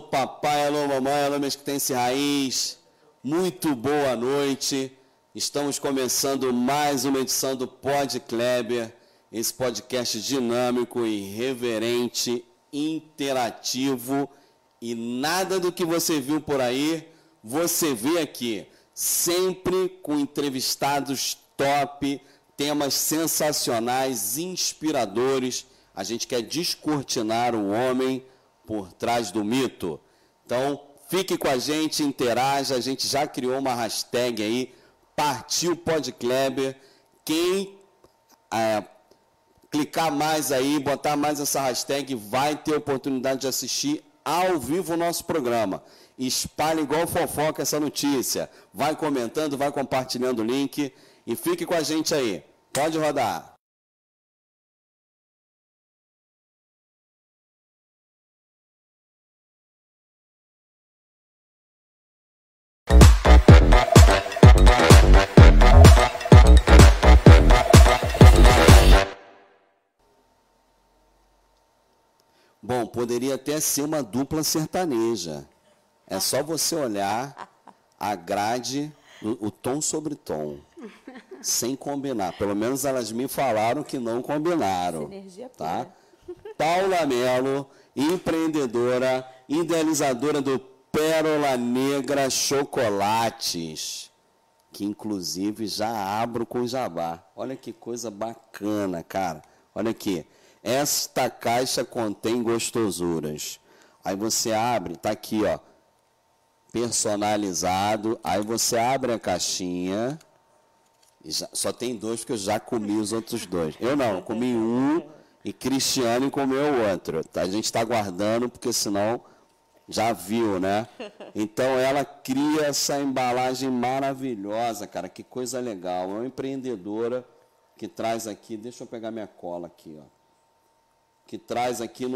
Papai, alô mamãe, alô mesquitense raiz, muito boa noite. Estamos começando mais uma edição do Pod Kleber, esse podcast dinâmico, irreverente, interativo e nada do que você viu por aí, você vê aqui, sempre com entrevistados top, temas sensacionais, inspiradores. A gente quer descortinar o homem por trás do mito. Então, fique com a gente, interaja. A gente já criou uma hashtag aí, Partiu Podkleber. Quem é, clicar mais aí, botar mais essa hashtag, vai ter oportunidade de assistir ao vivo o nosso programa. espalhe igual fofoca essa notícia. Vai comentando, vai compartilhando o link e fique com a gente aí. Pode rodar. Bom, poderia até ser uma dupla sertaneja. É só você olhar a grade, o, o tom sobre tom, sem combinar. Pelo menos elas me falaram que não combinaram. Tá? Paula Melo, empreendedora, idealizadora do Pérola Negra Chocolates, que inclusive já abro com jabá. Olha que coisa bacana, cara. Olha aqui. Esta caixa contém gostosuras. Aí você abre, tá aqui, ó, personalizado. Aí você abre a caixinha. Já, só tem dois porque eu já comi os outros dois. Eu não, comi um e Cristiane comeu o outro. A gente está guardando porque senão já viu, né? Então ela cria essa embalagem maravilhosa, cara. Que coisa legal. É uma empreendedora que traz aqui. Deixa eu pegar minha cola aqui, ó que traz aqui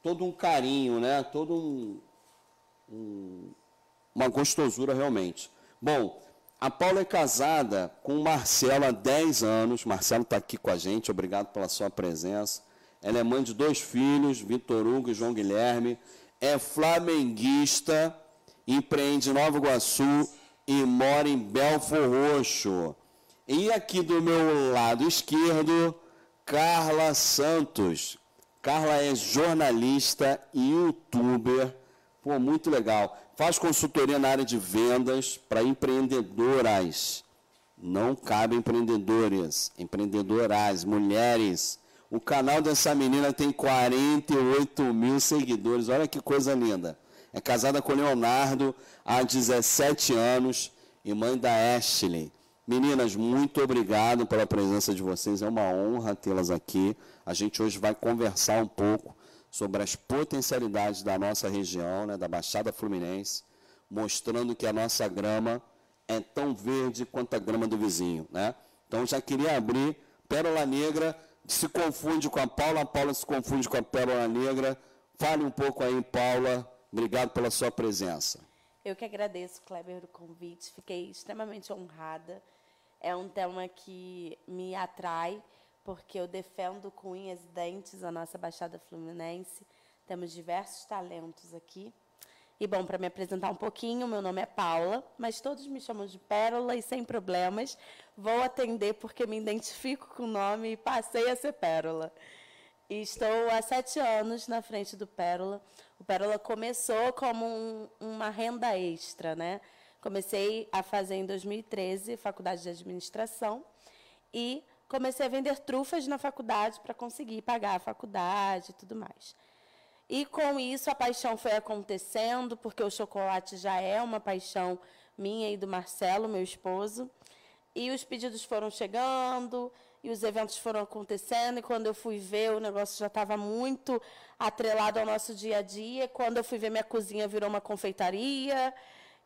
todo um carinho, né? todo um, um, uma gostosura realmente. Bom, a Paula é casada com o Marcelo há 10 anos. Marcelo está aqui com a gente, obrigado pela sua presença. Ela é mãe de dois filhos, Vitor Hugo e João Guilherme. É flamenguista, empreende em Nova Iguaçu e mora em Belfor Roxo. E aqui do meu lado esquerdo, Carla Santos, Carla é jornalista e youtuber. Pô, muito legal. Faz consultoria na área de vendas para empreendedoras. Não cabe empreendedores, empreendedoras, mulheres. O canal dessa menina tem 48 mil seguidores. Olha que coisa linda. É casada com Leonardo há 17 anos e mãe da Ashley. Meninas, muito obrigado pela presença de vocês. É uma honra tê-las aqui. A gente hoje vai conversar um pouco sobre as potencialidades da nossa região, né, da Baixada Fluminense, mostrando que a nossa grama é tão verde quanto a grama do vizinho. Né? Então, já queria abrir. Pérola Negra se confunde com a Paula, a Paula se confunde com a Pérola Negra. Fale um pouco aí, Paula. Obrigado pela sua presença. Eu que agradeço, Kleber, o convite. Fiquei extremamente honrada. É um tema que me atrai porque eu defendo com unhas e dentes a nossa Baixada Fluminense. Temos diversos talentos aqui. E, bom, para me apresentar um pouquinho, meu nome é Paula, mas todos me chamam de Pérola e sem problemas. Vou atender porque me identifico com o nome e passei a ser Pérola. E estou há sete anos na frente do Pérola. O Pérola começou como um, uma renda extra, né? Comecei a fazer em 2013 faculdade de administração e comecei a vender trufas na faculdade para conseguir pagar a faculdade e tudo mais. E com isso a paixão foi acontecendo, porque o chocolate já é uma paixão minha e do Marcelo, meu esposo. E os pedidos foram chegando, e os eventos foram acontecendo, e quando eu fui ver, o negócio já estava muito atrelado ao nosso dia a dia. Quando eu fui ver, minha cozinha virou uma confeitaria,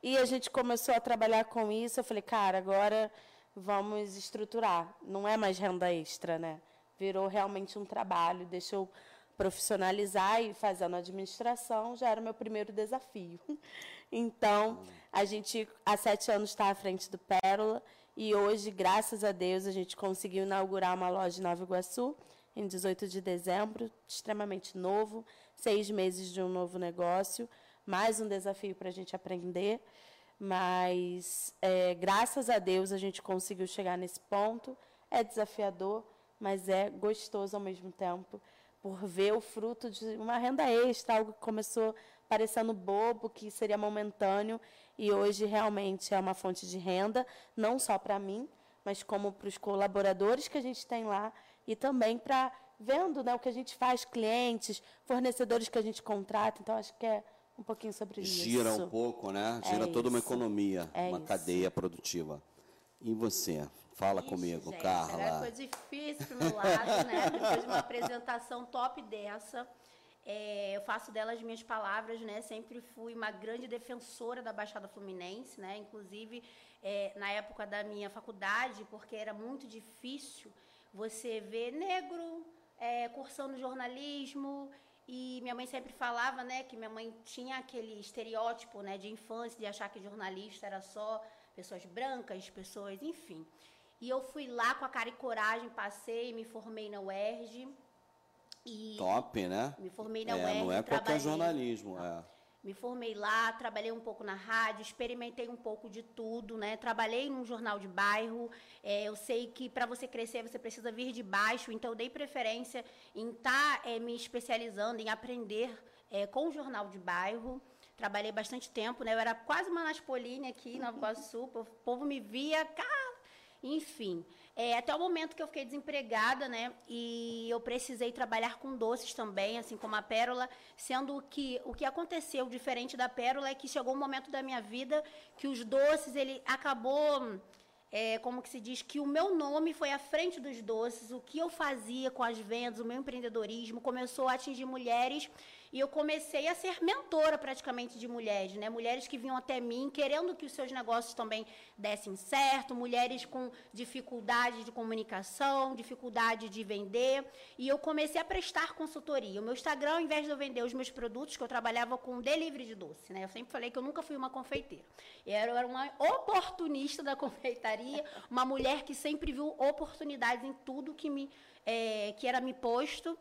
e a gente começou a trabalhar com isso. Eu falei, cara, agora vamos estruturar. Não é mais renda extra, né? Virou realmente um trabalho. Deixa eu profissionalizar e fazendo administração já era o meu primeiro desafio. Então, a gente há sete anos está à frente do Pérola e hoje, graças a Deus, a gente conseguiu inaugurar uma loja em Nova Iguaçu em 18 de dezembro, extremamente novo, seis meses de um novo negócio, mais um desafio para a gente aprender. Mas, é, graças a Deus, a gente conseguiu chegar nesse ponto. É desafiador, mas é gostoso ao mesmo tempo, por ver o fruto de uma renda extra, algo que começou parecendo bobo, que seria momentâneo, e hoje realmente é uma fonte de renda, não só para mim, mas como para os colaboradores que a gente tem lá e também para vendo né, o que a gente faz, clientes, fornecedores que a gente contrata. Então, acho que é um pouquinho sobre isso. Gira um pouco, né? Gira é toda uma economia, é uma isso. cadeia produtiva. E você? Fala Ixi, comigo, gente, Carla. Coisa difícil pro meu lado, né? Depois de uma apresentação top dessa. É, eu faço delas minhas palavras, né? Sempre fui uma grande defensora da Baixada Fluminense, né? Inclusive é, na época da minha faculdade, porque era muito difícil você ver negro é, cursando jornalismo. E minha mãe sempre falava, né, que minha mãe tinha aquele estereótipo, né, de infância, de achar que jornalista era só pessoas brancas, pessoas, enfim. E eu fui lá com a cara e coragem, passei, me formei na UERJ. E Top, né? Me formei na é, UERJ. Não é qualquer jornalismo, é. Me formei lá, trabalhei um pouco na rádio, experimentei um pouco de tudo, né? Trabalhei num jornal de bairro. É, eu sei que para você crescer você precisa vir de baixo, então eu dei preferência em estar tá, é, me especializando, em aprender é, com o jornal de bairro. Trabalhei bastante tempo, né? Eu era quase uma Naspolini aqui em Nova Iguaçu. o povo me via, cara, enfim. É, até o momento que eu fiquei desempregada, né? E eu precisei trabalhar com doces também, assim como a Pérola, sendo que o que aconteceu diferente da Pérola é que chegou um momento da minha vida que os doces, ele acabou é, como que se diz, que o meu nome foi à frente dos doces, o que eu fazia com as vendas, o meu empreendedorismo começou a atingir mulheres e eu comecei a ser mentora praticamente de mulheres, né? Mulheres que vinham até mim querendo que os seus negócios também dessem certo, mulheres com dificuldade de comunicação, dificuldade de vender. E eu comecei a prestar consultoria. O meu Instagram, ao invés de eu vender os meus produtos, que eu trabalhava com delivery de doce, né? Eu sempre falei que eu nunca fui uma confeiteira. Eu era uma oportunista da confeitaria, uma mulher que sempre viu oportunidades em tudo que me é, que era me posto.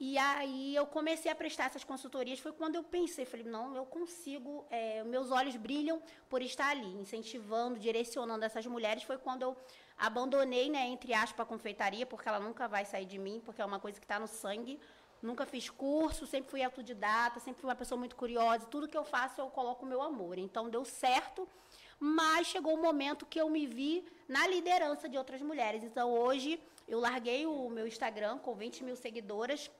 E aí eu comecei a prestar essas consultorias, foi quando eu pensei, falei, não, eu consigo, é, meus olhos brilham por estar ali, incentivando, direcionando essas mulheres, foi quando eu abandonei, né, entre aspas, a confeitaria, porque ela nunca vai sair de mim, porque é uma coisa que está no sangue, nunca fiz curso, sempre fui autodidata, sempre fui uma pessoa muito curiosa, tudo que eu faço eu coloco o meu amor, então deu certo, mas chegou o um momento que eu me vi na liderança de outras mulheres, então hoje eu larguei o meu Instagram com 20 mil seguidoras,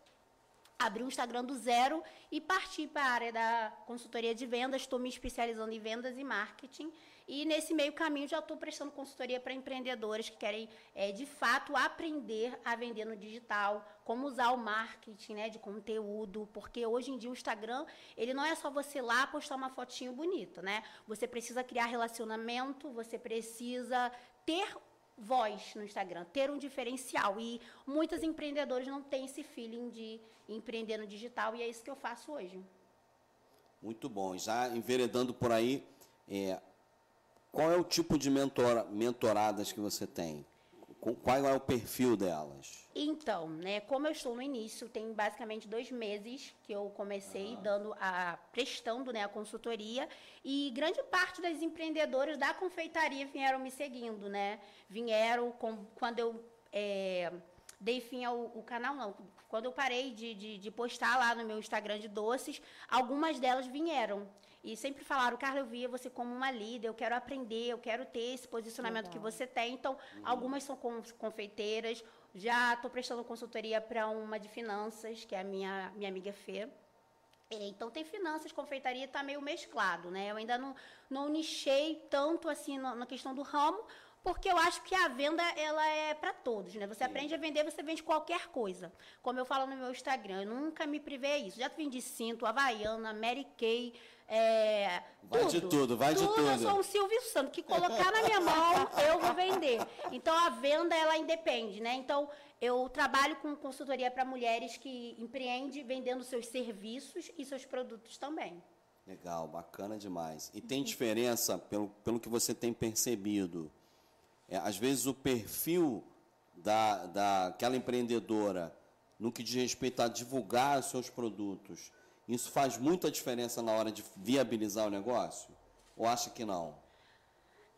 abri um Instagram do zero e parti para a área da consultoria de vendas. Estou me especializando em vendas e marketing. E nesse meio caminho já estou prestando consultoria para empreendedores que querem, é, de fato, aprender a vender no digital, como usar o marketing né, de conteúdo, porque hoje em dia o Instagram, ele não é só você lá postar uma fotinho bonita, né? Você precisa criar relacionamento, você precisa ter voz no Instagram, ter um diferencial. E muitos empreendedores não têm esse feeling de empreender no digital, e é isso que eu faço hoje. Muito bom. Já enveredando por aí, é, qual é o tipo de mentora, mentoradas que você tem? Qual é o perfil delas? Então, né, como eu estou no início, tem basicamente dois meses que eu comecei dando a prestando né, a consultoria e grande parte das empreendedoras da confeitaria vieram me seguindo, né? Vieram com, quando eu é, dei fim ao, ao, canal, não. Quando eu parei de, de, de postar lá no meu Instagram de doces, algumas delas vieram. E sempre falaram, Carla, eu via você como uma líder, eu quero aprender, eu quero ter esse posicionamento Legal. que você tem. Então, uhum. algumas são confeiteiras. Já estou prestando consultoria para uma de finanças, que é a minha, minha amiga Fê. É, então tem finanças, confeitaria está meio mesclado, né? Eu ainda não, não nichei tanto assim na, na questão do ramo, porque eu acho que a venda ela é para todos, né? Você Sim. aprende a vender, você vende qualquer coisa. Como eu falo no meu Instagram, eu nunca me privei isso. Já vendi cinto, Havaiana, Mary Kay, é, vai tudo, de tudo, vai tudo, de tudo. Eu sou um Silvio Santos, que colocar na minha mão, eu vou vender. Então, a venda, ela independe, né? Então, eu trabalho com consultoria para mulheres que empreendem vendendo seus serviços e seus produtos também. Legal, bacana demais. E tem diferença, pelo, pelo que você tem percebido, é, às vezes o perfil da, daquela empreendedora no que diz respeito a divulgar os seus produtos isso faz muita diferença na hora de viabilizar o negócio? Ou acha que não?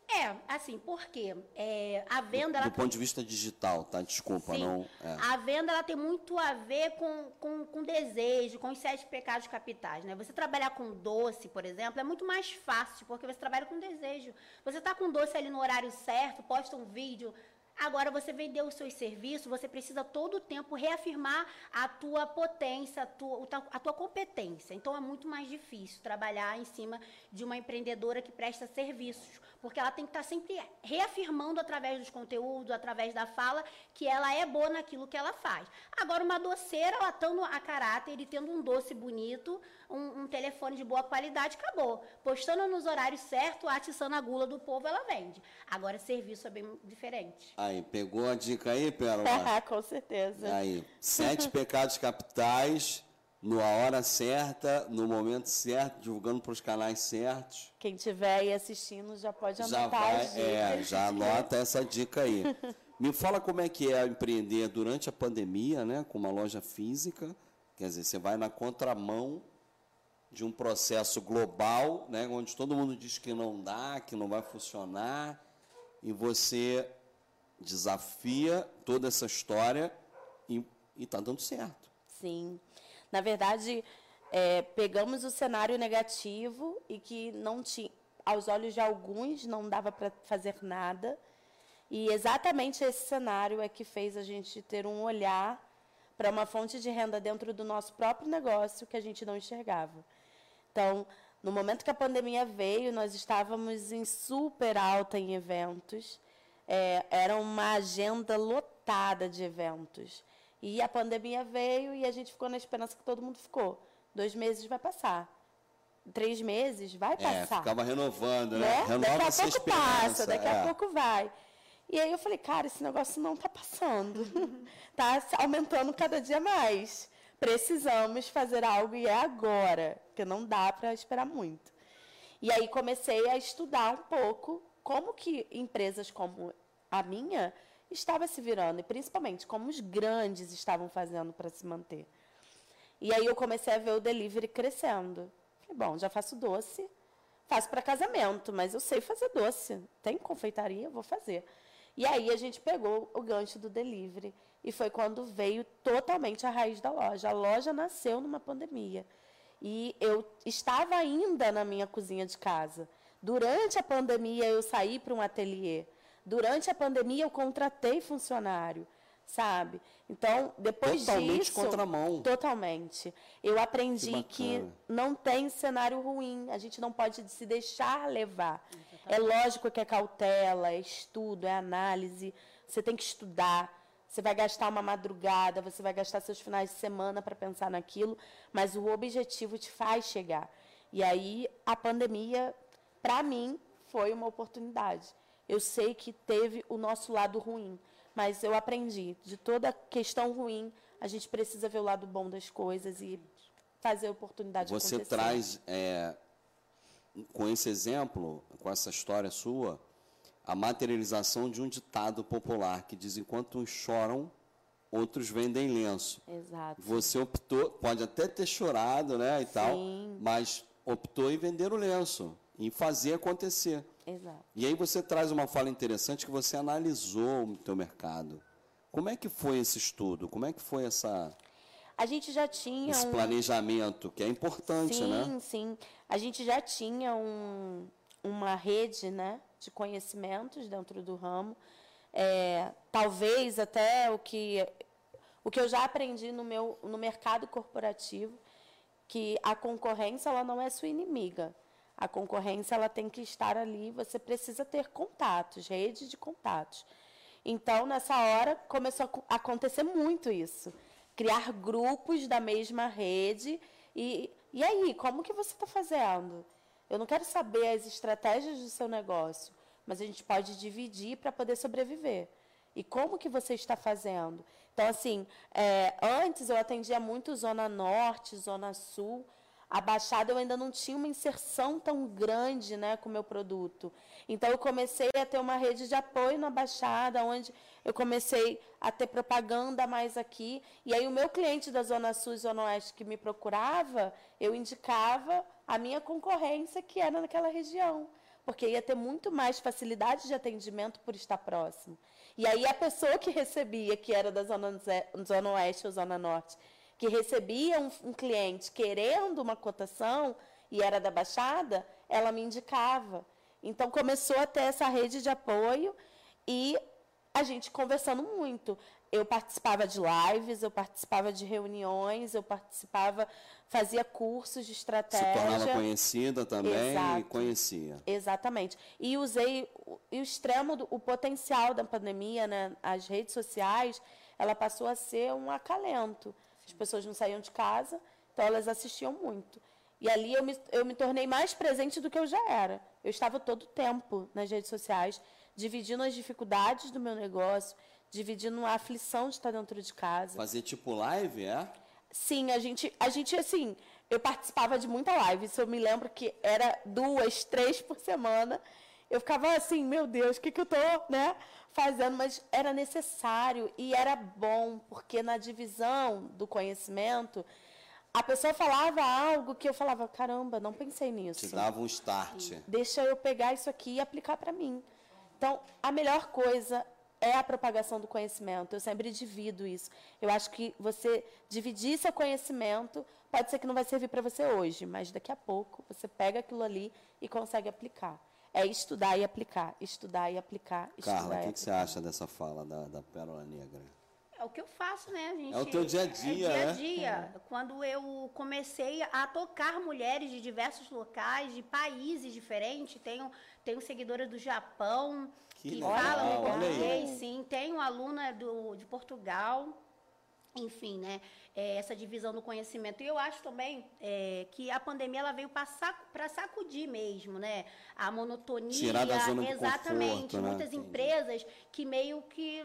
É, assim, porque é, a venda... Do, do ponto de vista digital, tá? Desculpa, sim, não... É. A venda, ela tem muito a ver com, com, com desejo, com os sete pecados capitais, né? Você trabalhar com doce, por exemplo, é muito mais fácil, porque você trabalha com desejo. Você está com doce ali no horário certo, posta um vídeo, Agora, você vendeu os seus serviços, você precisa todo o tempo reafirmar a tua potência, a tua, a tua competência. Então, é muito mais difícil trabalhar em cima de uma empreendedora que presta serviços, porque ela tem que estar sempre reafirmando através dos conteúdos, através da fala, que ela é boa naquilo que ela faz. Agora, uma doceira, ela estando a caráter e tendo um doce bonito, um, um, telefone de boa qualidade, acabou. Postando nos horários certos, atiçando a gula do povo, ela vende. Agora, serviço é bem diferente. Aí, pegou a dica aí, Pérola? Com certeza. Aí, sete pecados capitais, na hora certa, no momento certo, divulgando para os canais certos. Quem estiver aí assistindo já pode anotar já vai, as dicas. É, já anota essa dica aí. Me fala como é que é empreender durante a pandemia, né, com uma loja física. Quer dizer, você vai na contramão de um processo global, né, onde todo mundo diz que não dá, que não vai funcionar, e você desafia toda essa história e está dando certo. Sim. Na verdade, é, pegamos o cenário negativo e que não tinha, aos olhos de alguns, não dava para fazer nada. E exatamente esse cenário é que fez a gente ter um olhar para uma fonte de renda dentro do nosso próprio negócio que a gente não enxergava. Então, no momento que a pandemia veio, nós estávamos em super alta em eventos. É, era uma agenda lotada de eventos. E a pandemia veio e a gente ficou na esperança que todo mundo ficou. Dois meses vai passar. Três meses vai é, passar. É, ficava renovando, né? né? Renova daqui a pouco esperança. passa, daqui é. a pouco vai. E aí eu falei, cara, esse negócio não está passando. Está aumentando cada dia mais precisamos fazer algo e é agora, porque não dá para esperar muito. E aí comecei a estudar um pouco como que empresas como a minha estava se virando e principalmente como os grandes estavam fazendo para se manter. E aí eu comecei a ver o delivery crescendo. Falei, bom, já faço doce, faço para casamento, mas eu sei fazer doce. Tem confeitaria, vou fazer. E aí a gente pegou o gancho do delivery e foi quando veio totalmente a raiz da loja. A loja nasceu numa pandemia. E eu estava ainda na minha cozinha de casa. Durante a pandemia, eu saí para um ateliê. Durante a pandemia, eu contratei funcionário, sabe? Então, depois totalmente disso... Totalmente contramão. Totalmente. Eu aprendi que, que, não tem cenário ruim. A gente não pode se deixar levar. É lógico que é cautela, é estudo, é análise. Você tem que estudar. Você vai gastar uma madrugada, você vai gastar seus finais de semana para pensar naquilo, mas o objetivo te faz chegar. E aí a pandemia, para mim, foi uma oportunidade. Eu sei que teve o nosso lado ruim, mas eu aprendi de toda questão ruim, a gente precisa ver o lado bom das coisas e fazer a oportunidade Você acontecer. traz, é, com esse exemplo, com essa história sua, a materialização de um ditado popular que diz: enquanto uns choram, outros vendem lenço. Exato. Você optou, pode até ter chorado, né, e Sim. tal, mas optou em vender o lenço, em fazer acontecer. Exato. E aí você traz uma fala interessante que você analisou o teu mercado. Como é que foi esse estudo? Como é que foi essa a gente já tinha esse um... planejamento que é importante, sim, né? Sim, sim. A gente já tinha um, uma rede, né, de conhecimentos dentro do ramo. É, talvez até o que, o que eu já aprendi no, meu, no mercado corporativo, que a concorrência ela não é sua inimiga. A concorrência ela tem que estar ali, você precisa ter contatos, rede de contatos. Então, nessa hora, começou a acontecer muito isso. Criar grupos da mesma rede. E, e aí, como que você está fazendo? Eu não quero saber as estratégias do seu negócio, mas a gente pode dividir para poder sobreviver. E como que você está fazendo? Então, assim, é, antes eu atendia muito Zona Norte, Zona Sul. A Baixada eu ainda não tinha uma inserção tão grande né, com o meu produto. Então, eu comecei a ter uma rede de apoio na Baixada, onde eu comecei a ter propaganda mais aqui. E aí, o meu cliente da Zona Sul e Zona Oeste que me procurava, eu indicava a minha concorrência que era naquela região, porque ia ter muito mais facilidade de atendimento por estar próximo. E aí a pessoa que recebia, que era da zona, zona oeste ou zona norte, que recebia um, um cliente querendo uma cotação e era da Baixada, ela me indicava. Então começou a ter essa rede de apoio e a gente conversando muito. Eu participava de lives, eu participava de reuniões, eu participava, fazia cursos de estratégia. Se tornava conhecida também Exato. e conhecia. Exatamente. E usei o, o extremo, do, o potencial da pandemia, né? As redes sociais, ela passou a ser um acalento. As pessoas não saíam de casa, então elas assistiam muito. E ali eu me, eu me tornei mais presente do que eu já era. Eu estava todo o tempo nas redes sociais, dividindo as dificuldades do meu negócio, dividindo a aflição de estar dentro de casa. Fazer tipo live, é? Sim, a gente, a gente assim, eu participava de muita live. Isso eu me lembro que era duas, três por semana. Eu ficava assim, meu Deus, o que, que eu tô, né, fazendo? Mas era necessário e era bom, porque na divisão do conhecimento, a pessoa falava algo que eu falava, caramba, não pensei nisso. Te dava um start. Deixa eu pegar isso aqui e aplicar para mim. Então, a melhor coisa é a propagação do conhecimento. Eu sempre divido isso. Eu acho que você dividir seu conhecimento pode ser que não vai servir para você hoje, mas daqui a pouco você pega aquilo ali e consegue aplicar. É estudar e aplicar, estudar e aplicar, estudar Carla, o que, que você acha dessa fala da, da Pérola Negra? É o que eu faço, né, gente? É o teu dia a dia, É dia a né? dia. Quando eu comecei a tocar mulheres de diversos locais, de países diferentes, tenho, tenho seguidoras do Japão Que que, falam português, sim. Tenho aluna do, de Portugal. Enfim, né? É, essa divisão do conhecimento. E eu acho também é, que a pandemia ela veio para sacudir mesmo, né? A monotonia. Tirar da zona exatamente. conforto, né? Muitas Entendi. empresas que meio que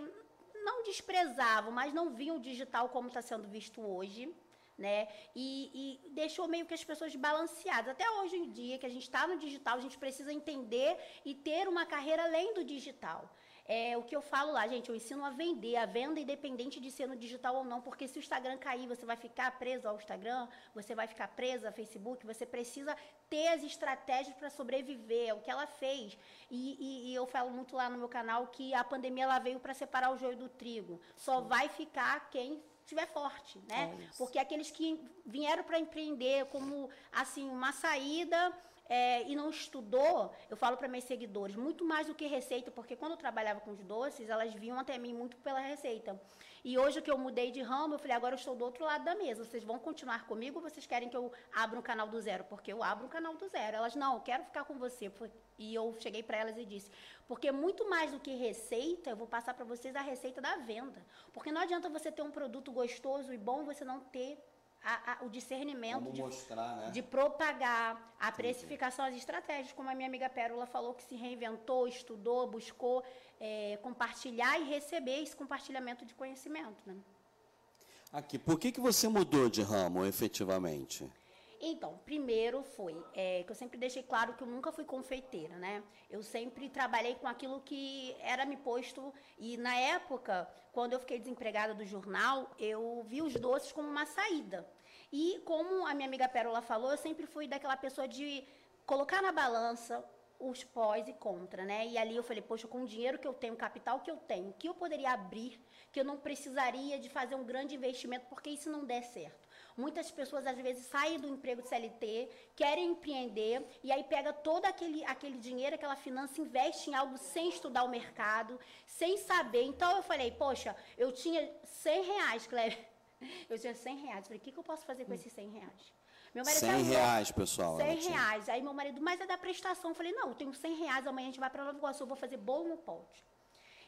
não desprezavam, mas não viam o digital como está sendo visto hoje. Né? E, e deixou meio que as pessoas balanceadas. Até hoje em dia, que a gente está no digital, a gente precisa entender e ter uma carreira além do digital. É o que eu falo lá, gente, eu ensino a vender, a venda independente de ser no digital ou não, porque se o Instagram cair, você vai ficar preso ao Instagram, você vai ficar presa ao Facebook, você precisa ter as estratégias para sobreviver, é o que ela fez. E, e- e eu falo muito lá no meu canal que a pandemia ela veio para separar o joio do trigo. Só vai ficar quem estiver forte, né? É. Porque aqueles que vieram para empreender como assim uma saída é, e não estudou, eu falo para meus seguidores, muito mais do que receita, porque quando eu trabalhava com os doces, elas vinham até mim muito pela receita. E hoje que eu mudei de ramo, eu falei, agora eu estou do outro lado da mesa. Vocês vão continuar comigo ou vocês querem que eu abra um canal do zero? Porque eu abro um canal do zero. Elas, não, eu quero ficar com você. E eu cheguei para elas e disse, porque muito mais do que receita, eu vou passar para vocês a receita da venda. Porque não adianta você ter um produto gostoso e bom você não ter a- a- o discernimento de mostrar, né? de propagar a precificação, as estratégias, como a minha amiga Pérola falou, que se reinventou, estudou, buscou eh, compartilhar e receber esse compartilhamento de conhecimento. Né? Aqui, por que, que você mudou de ramo, efetivamente? Então, primeiro foi eh, que eu sempre deixei claro que eu nunca fui confeiteira, né? Eu sempre trabalhei com aquilo que era me posto e na época, quando eu fiquei desempregada do jornal, eu vi os doces como uma saída. E como a minha amiga Pérola falou, eu sempre fui daquela pessoa de colocar na balança os pós e contra, né? E ali eu falei, poxa, com o dinheiro que eu tenho, o capital que eu tenho, que eu poderia abrir, que eu não precisaria de fazer um grande investimento, porque isso não der certo. Muitas pessoas, às vezes, saem do emprego de CLT, querem empreender, e aí pega todo aquele, aquele dinheiro, aquela finança, investe em algo sem estudar o mercado, sem saber. Então, eu falei, poxa, eu tinha 100 reais, Cleber. Eu tinha 100 reais. Falei, o que, que eu posso fazer com esses 100 reais? Meu 100 falou, reais, pessoal. 100 ela tinha. reais. Aí meu marido, mas é da prestação. Eu falei, não, eu tenho 100 reais, amanhã a gente vai para Nova Iguaçu, eu vou fazer bolo no pote.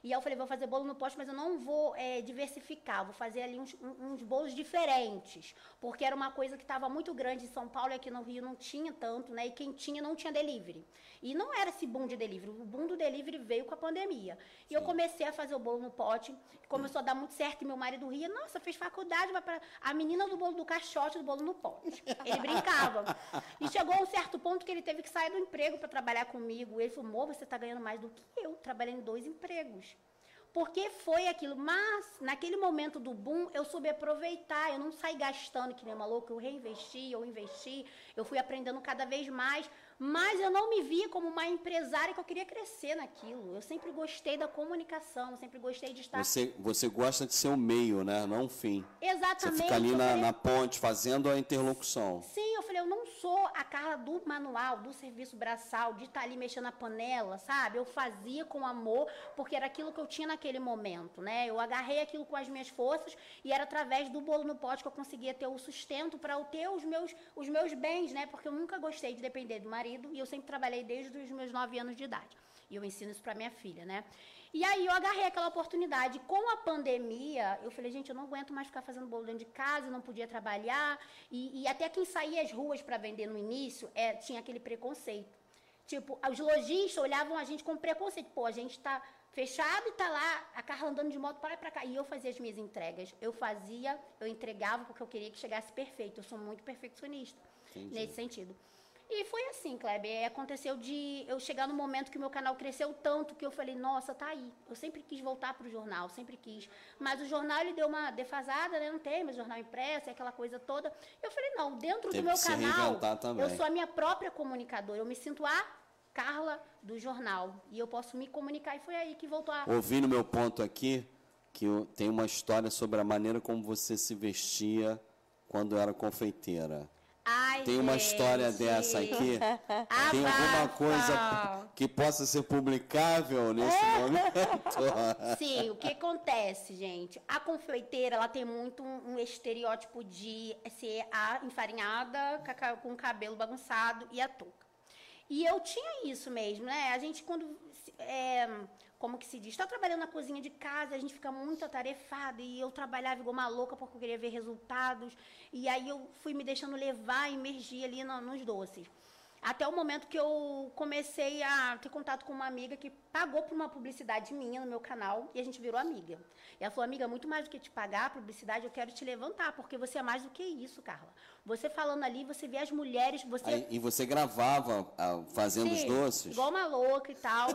E aí eu falei, vou fazer bolo no pote, mas eu não vou eh, diversificar, vou fazer ali uns, uns bolos diferentes. Porque era uma coisa que estava muito grande em São Paulo e aqui no Rio não tinha tanto, né? E quem tinha não tinha delivery. E não era esse boom de delivery, o boom do delivery veio com a pandemia. E eu comecei a fazer o bolo no pote, começou a dar muito certo e meu marido ria, nossa, fez faculdade, vai para a menina do bolo do caixote do bolo no pote. Ele brincava. E chegou a um certo ponto que ele teve que sair do emprego para trabalhar comigo. Ele falou, amor, você está ganhando mais do que eu, trabalhando em dois empregos. Porque foi aquilo. Mas, naquele momento do boom, eu soube aproveitar. Eu não saí gastando que nem uma louca. Eu reinvesti, eu investi. Eu fui aprendendo cada vez mais. Mas eu não me via como uma empresária que eu queria crescer naquilo. Eu sempre gostei da comunicação, sempre gostei de estar. Você, você gosta de ser o meio, né? Não o fim. Exatamente. Você fica ali na, falei... na ponte, fazendo a interlocução. Sim, eu falei, eu não sou a Carla do manual, do serviço braçal, de estar ali mexendo na panela, sabe? Eu fazia com amor, porque era aquilo que eu tinha naquele momento, né? Eu agarrei aquilo com as minhas forças e era através do bolo no pote que eu conseguia ter o sustento para ter os meus, os meus bens, né? Porque eu nunca gostei de depender do marido marido e eu sempre trabalhei desde os meus nove anos de idade. E eu ensino isso para minha filha, né? E aí eu agarrei aquela oportunidade. Com a pandemia, eu falei, gente, eu não aguento mais ficar fazendo bolo dentro de casa, não podia trabalhar. E, e até quem saía às ruas para vender no início é, tinha aquele preconceito. Tipo, os lojistas olhavam a gente com preconceito. Pô, a gente está fechado e tá lá, a carro andando de moto para e para cá. E eu fazia as minhas entregas. Eu fazia, eu entregava porque eu queria que chegasse perfeito. Eu sou muito perfeccionista Entendi. nesse sentido. E foi assim, Kleber. Aconteceu de eu chegar no momento que o meu canal cresceu tanto que eu falei, nossa, tá aí. Eu sempre quis voltar para o jornal, sempre quis. Mas o jornal ele deu uma defasada, né? Não tem mais jornal impresso, aquela coisa toda. Eu falei, não, dentro Teve do meu canal, eu sou a minha própria comunicadora. Eu me sinto a Carla do jornal. E eu posso me comunicar. E foi aí que voltou a. Ouvindo meu ponto aqui, que tem uma história sobre a maneira como você se vestia quando era confeiteira. Ai, Tem uma gente. história dessa aqui? Ah, Tem alguma coisa que possa ser publicável nesse é. momento? Sim, o que acontece, gente? A confeiteira, ela tem muito um, um estereótipo de ser a enfarinhada com o cabelo bagunçado e a touca. E eu tinha isso mesmo, né? A gente, quando é, como que se diz, está trabalhando na cozinha de casa, a gente fica muito atarefada e eu trabalhava igual uma louca porque eu queria ver resultados. E aí eu fui me deixando levar, emergir ali no, nos doces. Até o momento que eu comecei a ter contato com uma amiga que pagou por uma publicidade minha no meu canal e a gente virou amiga. E ela falou, amiga, muito mais do que te pagar a publicidade, eu quero te levantar, porque você é mais do que isso, Carla. Você falando ali, você vê as mulheres, você... Aí, e você gravava ah, fazendo Sim, os doces? igual uma louca e tal.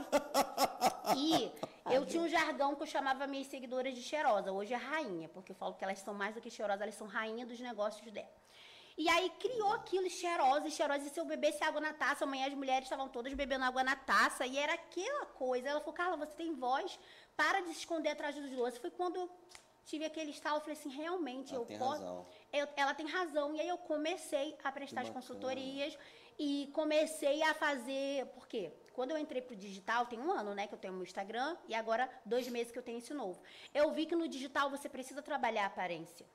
e eu tinha um jargão que eu chamava minhas seguidoras de cheirosa. Hoje é rainha, porque eu falo que elas são mais do que cheirosas, elas são rainha dos negócios dela. E aí criou aquilo cheirosa, cheirosa. E se eu bebesse água na taça, amanhã as mulheres estavam todas bebendo água na taça. E era aquela coisa. Ela falou, Carla, você tem voz, para de se esconder atrás dos doces. Foi quando eu tive aquele estalo, eu falei assim, realmente, ela eu posso. Eu, ela tem razão. E aí eu comecei a prestar as consultorias e comecei a fazer. Por quê? Quando eu entrei pro digital, tem um ano, né, que eu tenho meu Instagram, e agora dois meses que eu tenho esse novo. Eu vi que no digital você precisa trabalhar a aparência.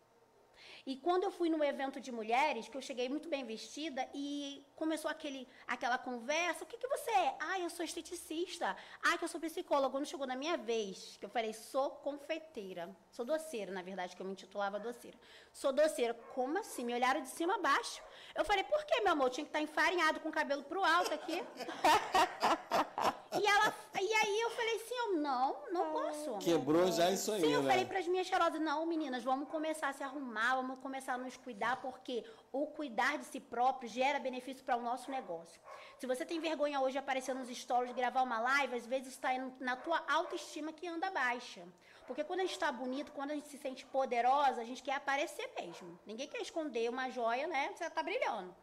E quando eu fui no evento de mulheres, que eu cheguei muito bem vestida e começou aquele, aquela conversa, o que, que você é? Ah, eu sou esteticista. Ah, que eu sou psicóloga. Quando chegou na minha vez, que eu falei, sou confeiteira. Sou doceira, na verdade, que eu me intitulava doceira. Sou doceira. Como assim? Me olharam de cima a baixo. Eu falei, por que, meu amor? Eu tinha que estar enfarinhado com o cabelo pro alto aqui. e, ela, e aí eu falei assim, eu não, não posso. Quebrou já isso aí, Sim, eu né? falei para as minhas cheirosas, não, meninas, vamos começar a se arrumar, vamos começar a nos cuidar, porque o cuidar de si próprio gera benefício para o nosso negócio. Se você tem vergonha hoje de aparecer nos stories, gravar uma live, às vezes está na tua autoestima que anda baixa. Porque quando a gente está bonito, quando a gente se sente poderosa, a gente quer aparecer mesmo. Ninguém quer esconder uma joia, né? Você está brilhando.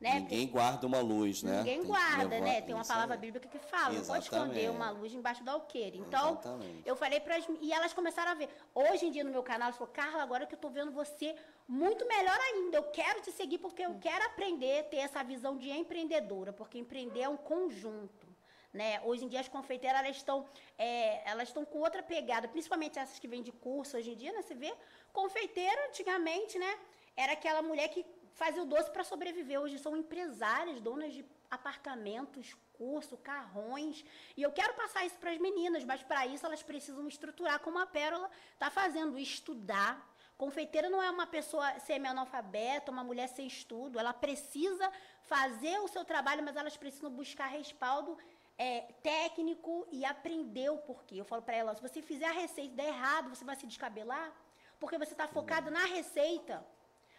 Né? Ninguém Porque guarda uma luz, né? Ninguém Tem guarda, né? Tem uma palavra bíblica que fala, Exatamente. não pode esconder uma luz embaixo do alqueire. Então, Exatamente. eu falei para e elas começaram a ver. Hoje em dia no meu canal, elas falaram, Carla, agora que eu estou vendo você muito melhor ainda, eu quero te seguir porque eu quero aprender a ter essa visão de empreendedora, porque empreender é um conjunto. Né? Hoje em dia as confeiteiras elas estão, é, elas estão com outra pegada, principalmente essas que vêm de curso hoje em dia, né? Você vê, confeiteira antigamente, né? Era aquela mulher que fazia o doce para sobreviver. Hoje são empresárias, donas de apartamentos, curso, carrões. E eu quero passar isso para as meninas, mas para isso elas precisam estruturar como a Pérola está fazendo, estudar. Confeiteira não é uma pessoa semi-analfabeta, uma mulher sem estudo. Ela precisa fazer o seu trabalho, mas elas precisam buscar respaldo é, técnico e aprender o porquê. Eu falo para ela, se você fizer a receita der errado, você vai se descabelar, porque você está focado na receita,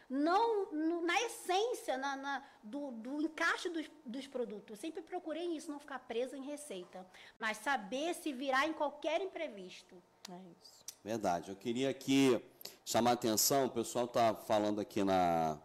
não no, na essência, na, na do, do, encaixe dos, dos produtos. Eu sempre procurei isso, não ficar presa em receita, mas saber se virar em qualquer imprevisto. É isso. Verdade. Eu queria aqui chamar a atenção, o pessoal está falando aqui na,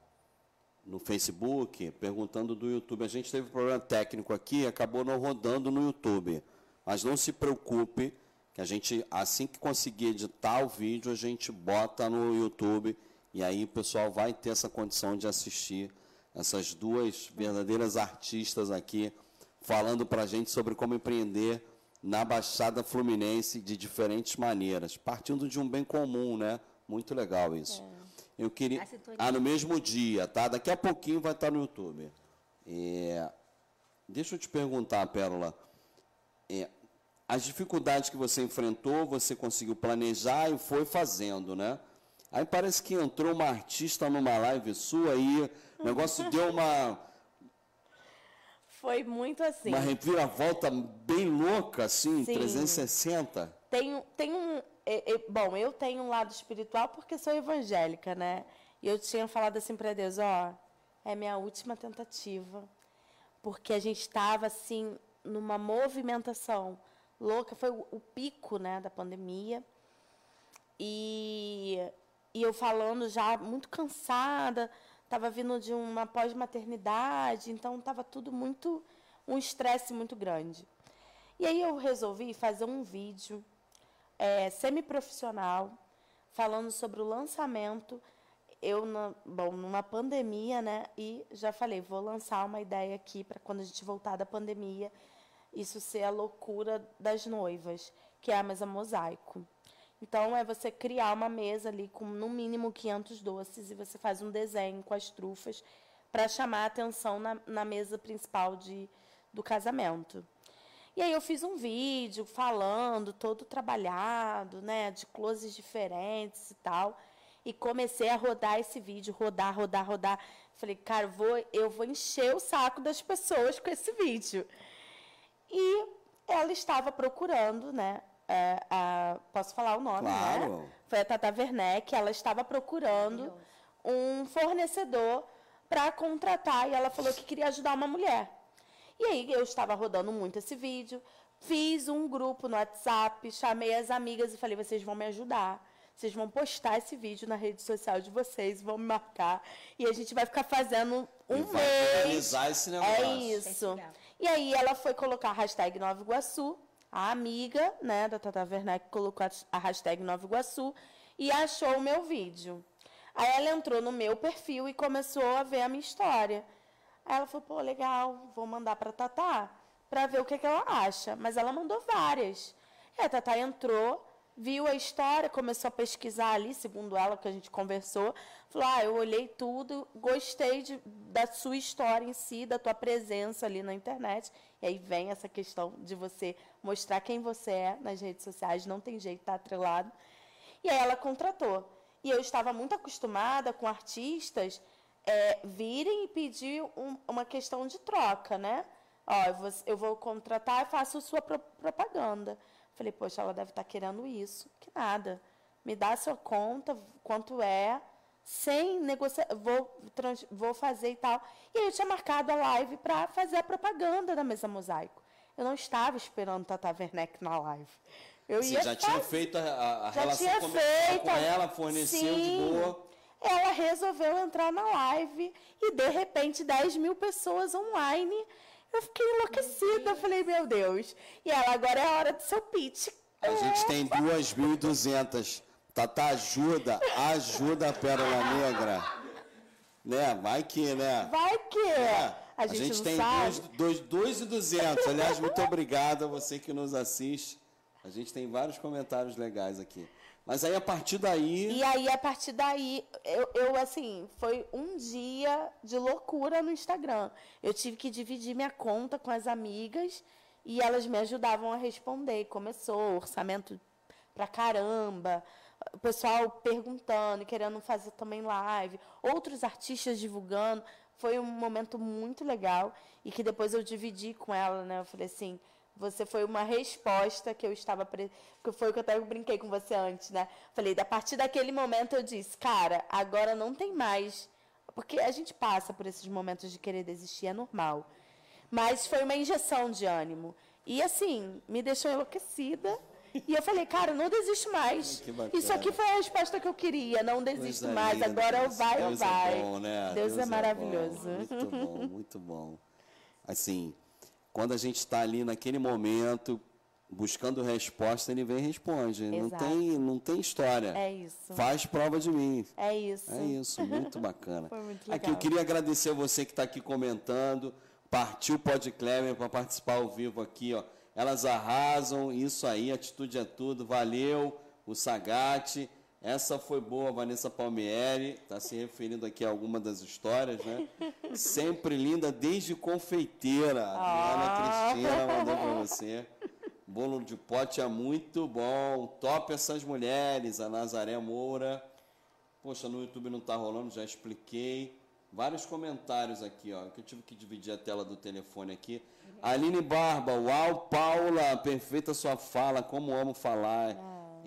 no Facebook perguntando do YouTube. A gente teve um problema técnico aqui, acabou não rodando no YouTube. Mas não se preocupe, que a gente, assim que conseguir editar o vídeo, a gente bota no YouTube e aí o pessoal vai ter essa condição de assistir essas duas verdadeiras artistas aqui falando para a gente sobre como empreender na Baixada Fluminense de diferentes maneiras, partindo de um bem comum, né? Muito legal isso. É. Eu queria. Ah, no mesmo dia, tá? Daqui a pouquinho vai estar no YouTube. É... Deixa eu te perguntar, Pérola. É... As dificuldades que você enfrentou, você conseguiu planejar e foi fazendo, né? Aí parece que entrou uma artista numa live sua e o negócio deu uma foi muito assim. Uma reviravolta bem louca, assim, Sim. 360. Tem, tem um. É, é, bom, eu tenho um lado espiritual porque sou evangélica, né? E eu tinha falado assim para Deus: ó, é minha última tentativa. Porque a gente estava, assim, numa movimentação louca. Foi o, o pico, né, da pandemia. E, e eu falando já muito cansada estava vindo de uma pós-maternidade, então estava tudo muito, um estresse muito grande. E aí eu resolvi fazer um vídeo é, semi-profissional, falando sobre o lançamento. Eu, na, bom, numa pandemia, né? E já falei, vou lançar uma ideia aqui para quando a gente voltar da pandemia, isso ser a loucura das noivas, que é a mesa mosaico. Então, é você criar uma mesa ali com no mínimo 500 doces e você faz um desenho com as trufas para chamar a atenção na, na mesa principal de, do casamento. E aí eu fiz um vídeo falando, todo trabalhado, né, de closes diferentes e tal. E comecei a rodar esse vídeo, rodar, rodar, rodar. Falei, cara, vou, eu vou encher o saco das pessoas com esse vídeo. E ela estava procurando, né, é, a, posso falar o nome, né? claro. né? Foi a Tata Werneck, ela estava procurando um fornecedor para contratar e ela falou que queria ajudar uma mulher. E aí eu estava rodando muito esse vídeo, fiz um grupo no WhatsApp, chamei as amigas e falei: vocês vão me ajudar. Vocês vão postar esse vídeo na rede social de vocês, vão me marcar. E a gente vai ficar fazendo um e vai mês. Realizar esse negócio. É isso. E aí ela foi colocar a hashtag Nova Iguaçu a amiga né, da Tata Werneck colocou a hashtag Nova Iguaçu e achou o meu vídeo. Aí ela entrou no meu perfil e começou a ver a minha história. Aí ela falou, pô, legal, vou mandar para Tatá para ver o que, que ela acha. Mas ela mandou várias. E a Tatá entrou, viu a história, começou a pesquisar ali, segundo ela, que a gente conversou. Falou, ah, eu olhei tudo, gostei de, da sua história em si, da tua presença ali na internet. E aí vem essa questão de você mostrar quem você é nas redes sociais, não tem jeito, tá atrelado. E aí ela contratou. E eu estava muito acostumada com artistas é, virem e pedir um, uma questão de troca, né? Ó, eu vou, eu vou contratar e faço sua pro, propaganda. Falei, poxa, ela deve estar tá querendo isso. Que nada. Me dá a sua conta, quanto é, sem negociar, vou, trans, vou fazer e tal. E aí eu tinha marcado a live para fazer a propaganda da mesa mosaico. Eu não estava esperando Tata Werneck na live. Eu Você já tinha feito a, a relação tinha feito, com ela, forneceu sim. de boa. Ela resolveu entrar na live e, de repente, 10 mil pessoas online eu fiquei enlouquecida. Eu falei, meu Deus. E ela, agora é a hora do seu pitch. A é. gente tem 2.200. Tata, ajuda, ajuda a Pérola Negra. Né? Vai que, né? Vai que. É. A, a gente, tem 2.200. Aliás, muito obrigado a você que nos assiste. A gente tem vários comentários legais aqui. Mas aí a partir daí. E aí a partir daí, eu, eu, assim, foi um dia de loucura no Instagram. Eu tive que dividir minha conta com as amigas e elas me ajudavam a responder. Começou orçamento pra caramba, o pessoal perguntando, querendo fazer também live, outros artistas divulgando. Foi um momento muito legal e que depois eu dividi com ela, né? Eu falei assim, você foi uma resposta que eu estava. Pre... que foi o que eu até brinquei com você antes, né? Falei, a partir daquele momento eu disse, cara, agora não tem mais. Porque a gente passa por esses momentos de querer desistir, é normal. Mas foi uma injeção de ânimo. E assim, me deixou enlouquecida. E eu falei, cara, não desisto mais. Isso aqui foi a resposta que eu queria, não desisto Coisa mais. linda, Agora eu Deus. vai ou Deus vai. É bom, né? Deus, é maravilhoso. bom, muito bom, muito bom. Assim, quando a gente está ali naquele momento buscando resposta, ele vem e responde. Não Exato. tem, não tem história. É isso. Faz prova de mim. É isso. É isso, muito bacana. Foi muito Aqui legal. eu queria agradecer a você que está aqui comentando. Partiu Pod Clever para participar ao vivo aqui, ó. Elas arrasam, isso aí, atitude é tudo. Valeu, o Sagate. Essa foi boa, Vanessa Palmieri. Está se referindo aqui a alguma das histórias, né? Sempre linda, desde confeiteira. Ah. Adriana Cristina mandou para você. Bolo de pote é muito bom. Top essas mulheres. A Nazaré Moura. Poxa, no YouTube não está rolando, já expliquei. Vários comentários aqui, ó, que eu tive que dividir a tela do telefone aqui. Aline Barba, uau, Paula, perfeita sua fala, como amo falar.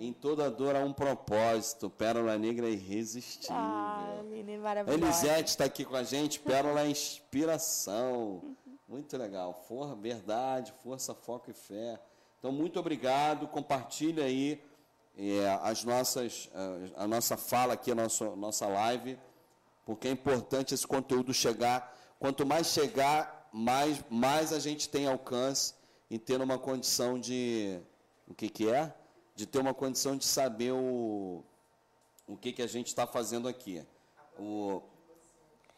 Em toda dor há um propósito, pérola negra irresistível. Ah, menina maravilhosa. Elisete está aqui com a gente, pérola inspiração. Muito legal. For, verdade, força, foco e fé. Então, muito obrigado. Compartilha aí é, as nossas, eh, a nossa fala aqui, a nossa, nossa live, porque é importante esse conteúdo chegar. Quanto mais chegar, mais, mais a gente tem alcance em ter uma condição de. O que, que é? De ter uma condição de saber o, o que, que a gente está fazendo aqui. O,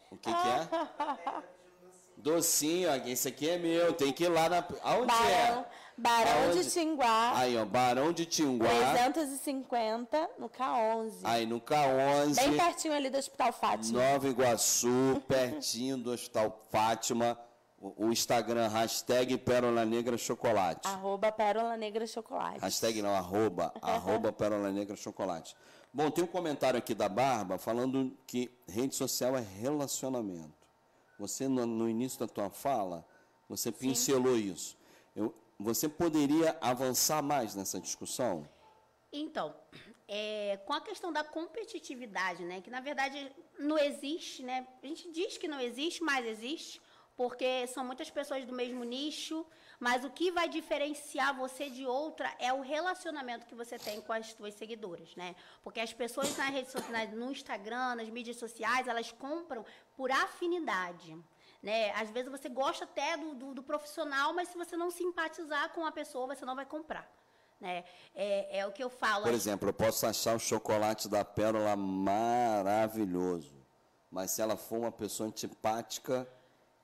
o que, que é? Docinho, esse aqui é meu, tem que ir lá na. Aonde Barão, é? Barão Aonde? de Tinguá, Aí, ó, Barão de Tinguá. 350 no K11. Aí no K11. Bem pertinho ali do Hospital Fátima. Nova Iguaçu, pertinho do Hospital Fátima. O, o Instagram, hashtag Pérola Negra Chocolate. Arroba Pérola Negra Chocolate. Hashtag não, arroba, arroba Pérola Negra Chocolate. Bom, tem um comentário aqui da Barba falando que rede social é relacionamento. Você, no, no início da tua fala, você pincelou isso. Eu, você poderia avançar mais nessa discussão? Então, é, com a questão da competitividade, né, que na verdade não existe, né? A gente diz que não existe, mas existe, porque são muitas pessoas do mesmo nicho, mas o que vai diferenciar você de outra é o relacionamento que você tem com as suas seguidoras, né? Porque as pessoas nas redes sociais, no Instagram, nas mídias sociais, elas compram por afinidade. Né? Às vezes você gosta até do, do, do profissional, mas se você não simpatizar com a pessoa, você não vai comprar. Né? É, é o que eu falo. Por exemplo, eu posso achar o chocolate da Pérola maravilhoso, mas se ela for uma pessoa antipática,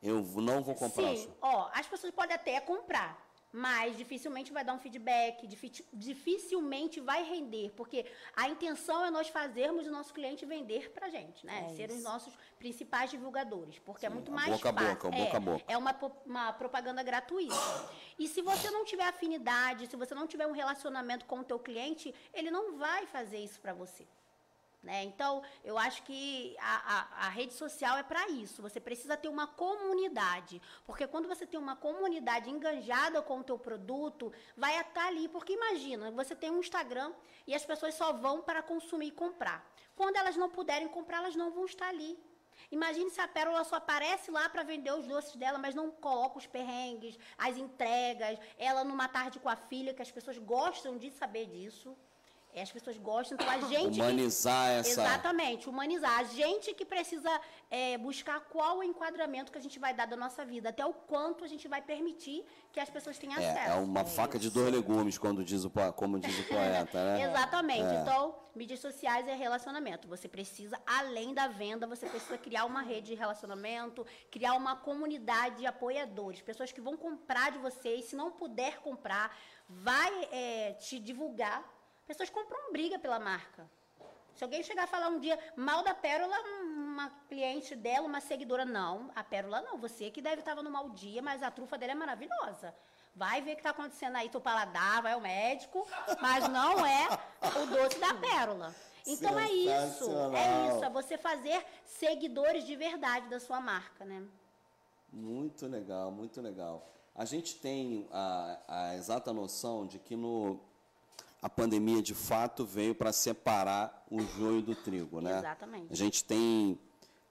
eu não vou comprar. Sim, ó, as pessoas podem até comprar, mas dificilmente vai dar um feedback, difi- dificilmente vai render, porque a intenção é nós fazermos o nosso cliente vender pra gente, né? É Ser os nossos principais divulgadores, porque é muito a mais boca fácil. boca, é, boca a boca. é uma, po- uma propaganda gratuita. E se você não tiver afinidade, se você não tiver um relacionamento com o teu cliente, ele não vai fazer isso para você. Né? Então, eu acho que a, a- a rede social é para isso. Você precisa ter uma comunidade. Porque quando você tem uma comunidade enganjada com o teu produto, vai estar ali. Porque imagina, você tem um Instagram e as pessoas só vão para consumir e comprar. Quando elas não puderem comprar, elas não vão estar ali. Imagine se a Pérola só aparece lá para vender os doces dela, mas não coloca os perrengues, as entregas, ela numa tarde com a filha, que as pessoas gostam de saber disso. É, As pessoas gostam, então a gente. que- Humanizar essa. Exatamente, humanizar. A gente que precisa é, buscar qual o enquadramento que a gente vai dar da nossa vida, até o quanto a gente vai permitir que as pessoas tenham acesso. É, é uma faca de dois legumes, quando diz o, como diz o poeta, né? Exatamente. É. Então, mídias sociais é relacionamento. Você precisa, além da venda, você precisa criar uma rede de relacionamento, criar uma comunidade de apoiadores, pessoas que vão comprar de você e se não puder comprar, vai é, te divulgar. Pessoas compram briga pela marca. Se alguém chegar a falar um dia mal da Pérola, uma cliente dela, uma seguidora, não, a Pérola não, você que deve estar no mau dia, mas a trufa dela é maravilhosa. Vai ver o que está acontecendo aí, teu paladar, vai ao médico, mas não é o doce da Pérola. Então é isso, é isso, é você fazer seguidores de verdade da sua marca, né? Muito legal, muito legal. A gente tem a, a exata noção de que no, a pandemia de fato veio para separar o joio do trigo, né? Exatamente. A gente tem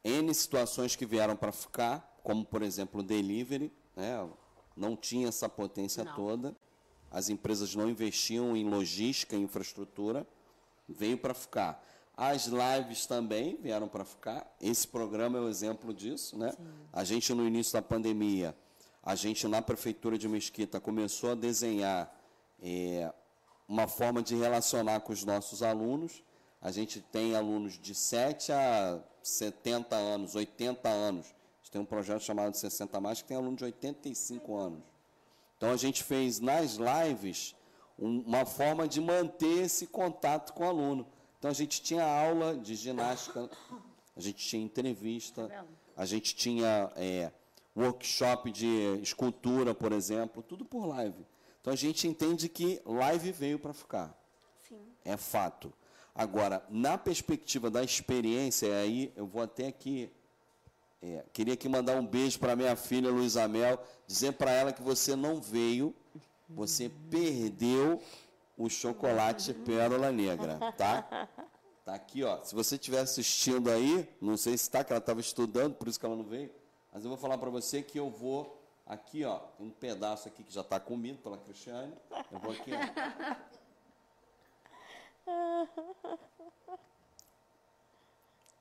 N situações que vieram para ficar, como por exemplo o delivery, né? Não tinha essa potência Não. toda. as empresas não investiam em logística, em infraestrutura, veio para ficar. As lives também vieram para ficar. Esse programa é um exemplo disso, né? Sim. A gente no início da pandemia, a gente na prefeitura de Mesquita começou a desenhar é, uma forma de relacionar com os nossos alunos. A gente tem alunos de 7 a 70 anos, 80 anos. A gente tem um projeto chamado 60 mais que tem aluno de 85 anos. Então a gente fez nas lives uma forma de manter esse contato com o aluno. Então a gente tinha aula de ginástica, a gente tinha entrevista, tá a gente tinha é, workshop de escultura, por exemplo, tudo por live. Então a gente entende que live veio para ficar. Sim. É fato. Agora, na perspectiva da experiência, aí eu vou até aqui. É, queria aqui mandar um beijo para minha filha Luísa Mel, dizer para ela que você não veio, você perdeu o chocolate Pérola Negra, tá? Tá aqui, ó. Se você estiver assistindo aí, não sei se está, que ela estava estudando, por isso que ela não veio, mas eu vou falar para você que eu vou aqui, ó, um pedaço aqui que já está comido pela Cristiane. Eu vou aqui.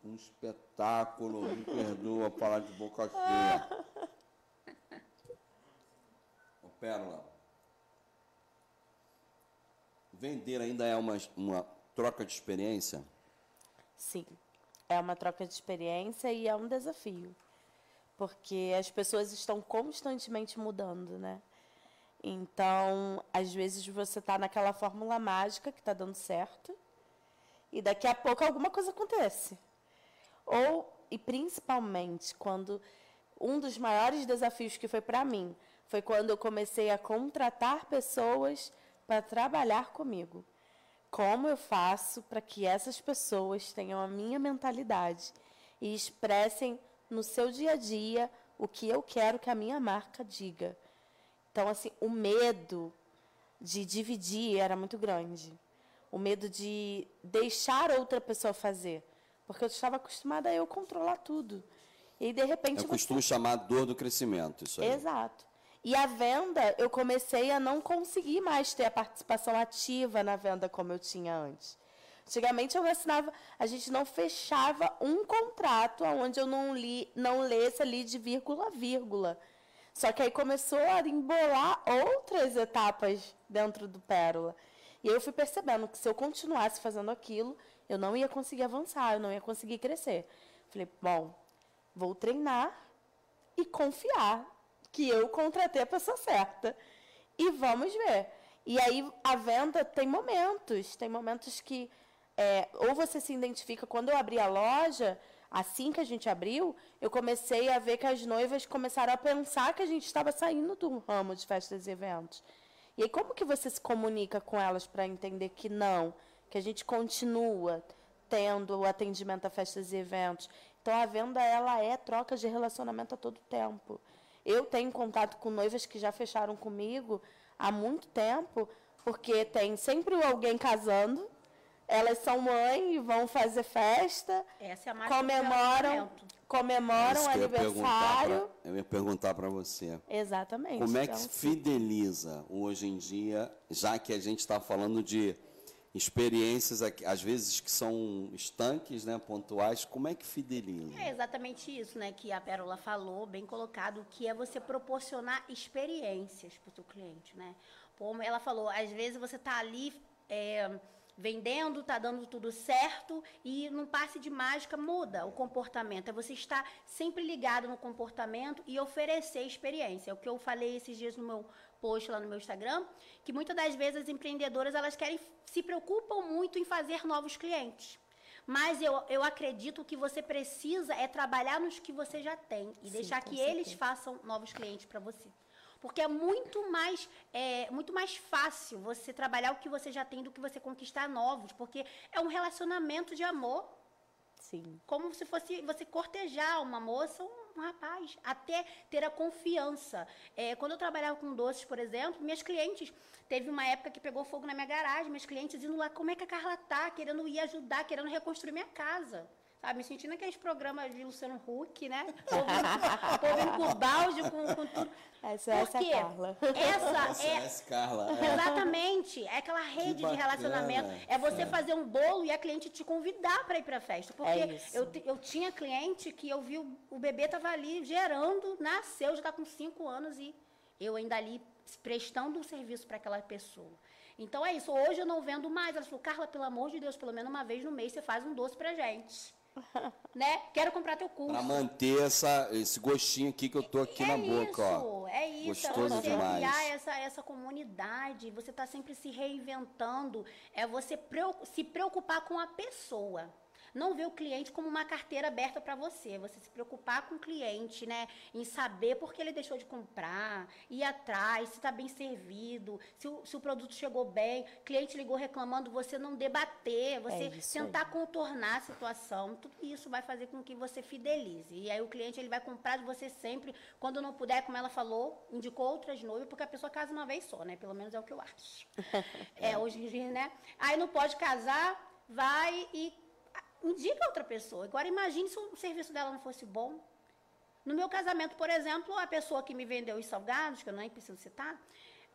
Um espetáculo, me perdoa falar de boca cheia. Ô, Pérola, vender ainda é uma, uma troca de experiência? Sim, é uma troca de experiência e é um desafio. Porque as pessoas estão constantemente mudando, né? Então, às vezes você está naquela fórmula mágica que está dando certo e daqui a pouco alguma coisa acontece. Ou, e principalmente, quando um dos maiores desafios que foi para mim foi quando eu comecei a contratar pessoas para trabalhar comigo. Como eu faço para que essas pessoas tenham a minha mentalidade e expressem no seu dia a dia o que eu quero que a minha marca diga? Então, assim, o medo de dividir era muito grande. O medo de deixar outra pessoa fazer. Porque eu estava acostumada a eu controlar tudo. E de repente. Eu costumo você... chamar dor do crescimento, isso aí. Exato. E a venda, eu comecei a não conseguir mais ter a participação ativa na venda como eu tinha antes. Antigamente eu assinava, a gente não fechava um contrato onde eu não li, não lesse ali de vírgula a vírgula. Só que aí começou a embolar outras etapas dentro do Pérola. E eu fui percebendo que se eu continuasse fazendo aquilo, eu não ia conseguir avançar, eu não ia conseguir crescer. Falei, bom, vou treinar e confiar que eu contratei a pessoa certa. E vamos ver. E aí a venda tem momentos, tem momentos que é, ou você se identifica. Quando eu abri a loja, assim que a gente abriu, eu comecei a ver que as noivas começaram a pensar que a gente estava saindo do ramo de festas e eventos. E aí, como que você se comunica com elas para entender que não, que a gente continua tendo o atendimento a festas e eventos? Então, a venda ela é troca de relacionamento a todo tempo. Eu tenho contato com noivas que já fecharam comigo há muito tempo, porque tem sempre alguém casando elas são mãe e vão fazer festa. Essa é a comemoram, comemoram o aniversário. Eu ia perguntar para você. Exatamente. Como é que se fideliza hoje em dia, já que a gente está falando de experiências, às vezes, que são estanques, né, pontuais, como é que fideliza? É exatamente isso né, que a Pérola falou, bem colocado, que é você proporcionar experiências para o seu cliente. Né? Como ela falou, às vezes você está ali... É, vendendo, está dando tudo certo e num passe de mágica muda o comportamento. É você estar sempre ligado no comportamento e oferecer experiência. É o que eu falei esses dias no meu post lá no meu Instagram, que muitas das vezes as empreendedoras elas querem se preocupam muito em fazer novos clientes. Mas eu, eu acredito que você precisa é trabalhar nos que você já tem e Sim, deixar que certeza. eles façam novos clientes para você. Porque é muito mais, é, muito mais fácil você trabalhar o que você já tem do que você conquistar novos. Porque é um relacionamento de amor. Sim. Como se fosse você cortejar uma moça ou um rapaz, até ter a confiança. É, quando eu trabalhava com doces, por exemplo, minhas clientes, teve uma época que pegou fogo na minha garagem, minhas clientes indo lá, como é que a Carla tá? Querendo ir ajudar, querendo reconstruir minha casa. Sabe, me sentindo aqueles programas de Luciano Huck, né? Povo com balde, com, com tudo. Essa é essa Carla. Essa é. Essa Carla. É. Exatamente. É aquela rede de relacionamento. É você É. fazer um bolo e a cliente te convidar para ir para a festa. Porque É eu, eu tinha cliente que eu vi o, o bebê tava ali gerando, nasceu, já está com cinco anos e eu ainda ali prestando um serviço para aquela pessoa. Então é isso. Hoje eu não vendo mais. Ela falou, Carla, pelo amor de Deus, pelo menos uma vez no mês você faz um doce pra gente. né? Quero comprar teu curso. Pra manter essa, esse gostinho aqui que eu tô aqui é na boca, isso, ó. É isso, Gostoso é você demais. criar essa, essa comunidade, você está sempre se reinventando, é você se preocupar com a pessoa. Não ver o cliente como uma carteira aberta para você, você se preocupar com o cliente, né? Em saber por que ele deixou de comprar, ir atrás, se está bem servido, se o, se o produto chegou bem, cliente ligou reclamando, você não debater, você aí. tentar contornar a situação, tudo isso vai fazer com que você fidelize. E aí o cliente ele vai comprar de você sempre, quando não puder, como ela falou, indicou outras noivas, porque a pessoa casa uma vez só, né? Pelo menos é o que eu acho. é, hoje em dia, né? Aí não pode casar, vai e indica outra pessoa. Agora imagine se o serviço dela não fosse bom. No meu casamento, por exemplo, a pessoa que me vendeu os salgados, que eu nem preciso citar,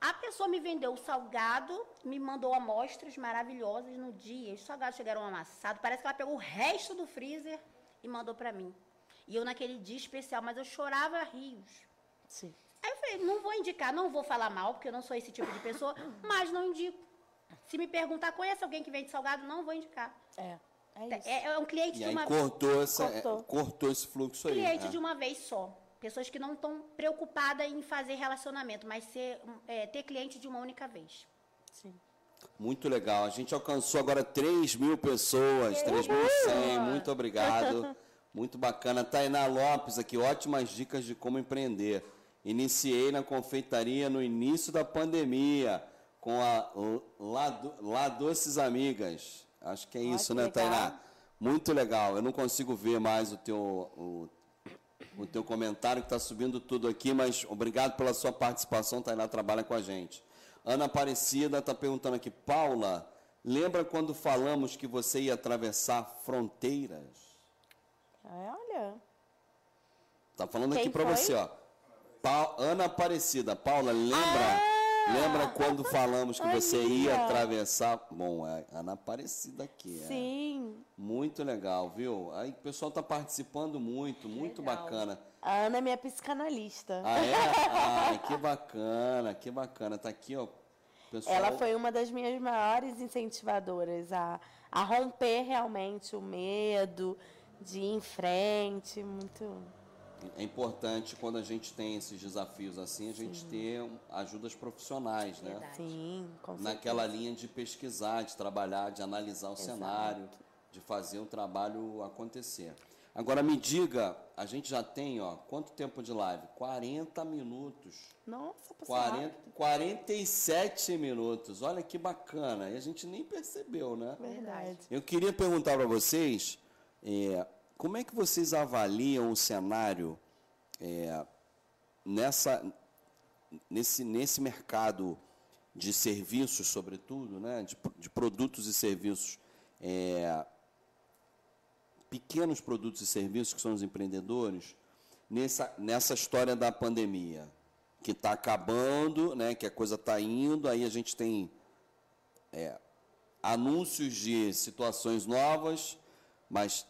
a pessoa me vendeu o salgado, me mandou amostras maravilhosas no dia. Os salgados chegaram amassados. Parece que ela pegou o resto do freezer e mandou para mim. E eu naquele dia especial, mas eu chorava rios. Sim. Aí eu falei, não vou indicar, não vou falar mal, porque eu não sou esse tipo de pessoa, mas não indico. Se me perguntar, conhece alguém que vende salgado? Não vou indicar. É. É isso. É, é um cliente E de uma cortou, essa, Cortou. é, cortou esse fluxo aí. cliente é. de uma vez só. Pessoas que não estão preocupadas em fazer relacionamento, mas ser, é, ter cliente de uma única vez. Sim. Muito legal. A gente alcançou agora 3 mil pessoas, 3.100. Muito obrigado. Muito bacana. Tainá Lopes aqui, ótimas dicas de como empreender. Iniciei na confeitaria no início da pandemia com a Lá Doces Amigas. Acho que é isso, que né, legal. Tainá? Muito legal. Eu não consigo ver mais o teu, o, o teu comentário que está subindo tudo aqui, mas obrigado pela sua participação, Tainá trabalha com a gente. Ana Aparecida está perguntando aqui, Paula, lembra quando falamos que você ia atravessar fronteiras? É, olha. Tá falando Quem aqui para você, ó. Pa- Ana Aparecida, Paula, lembra? Lembra quando falamos que você ia atravessar? Bom, é Ana Aparecida aqui. é. Sim. Muito legal, viu? Aí o pessoal está participando muito, muito Legal. bacana. A Ana é minha psicanalista. Ah, é? Ai, que bacana, que bacana. Tá aqui, ó. Pessoal, Ela foi uma das minhas maiores incentivadoras a, a romper realmente o medo, de ir em frente, muito. É importante quando a gente tem esses desafios assim, a gente ter um- ajudas profissionais, né? Verdade. Sim, com certeza. Naquela linha de pesquisar, de trabalhar, de analisar o cenário, de fazer o trabalho acontecer. Agora me diga, a gente já tem, ó, quanto tempo de live? 40 minutos. Nossa, passou 40, rápido. 47 minutos. Olha que bacana. E a gente nem percebeu, né? Verdade. Eu queria perguntar para vocês, é, como é que vocês avaliam o cenário é, nessa, nesse, nesse mercado de serviços, sobretudo, né, de, de produtos e serviços, é, pequenos produtos e serviços que são os empreendedores, nessa, nessa história da pandemia, que está acabando, né, que a coisa está indo, aí a gente tem anúncios de situações novas, mas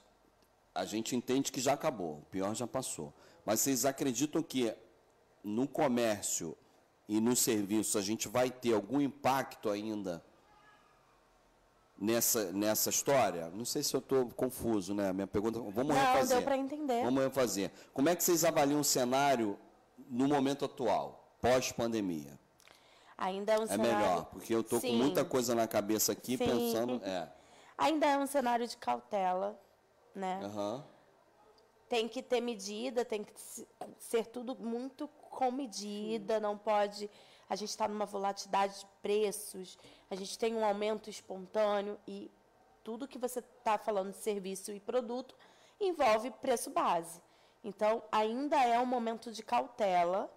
a gente entende que já acabou, o pior já passou. Mas vocês acreditam que no comércio e nos serviços a gente vai ter algum impacto ainda nessa, nessa história? Não sei se eu estou confuso, né? Minha pergunta. Vamos Não, refazer. deu para entender. Vamos refazer. Como é que vocês avaliam o cenário no momento atual, pós-pandemia? Ainda é um É cenário. melhor, porque eu estou com muita coisa na cabeça aqui Sim. pensando. É. Ainda é um cenário de cautela, né? Aham. Tem que ter medida, tem que se- ser tudo muito com medida, não pode. A gente está numa volatilidade de preços, a gente tem um aumento espontâneo e tudo que você está falando de serviço e produto envolve preço base. Então, ainda é um momento de cautela,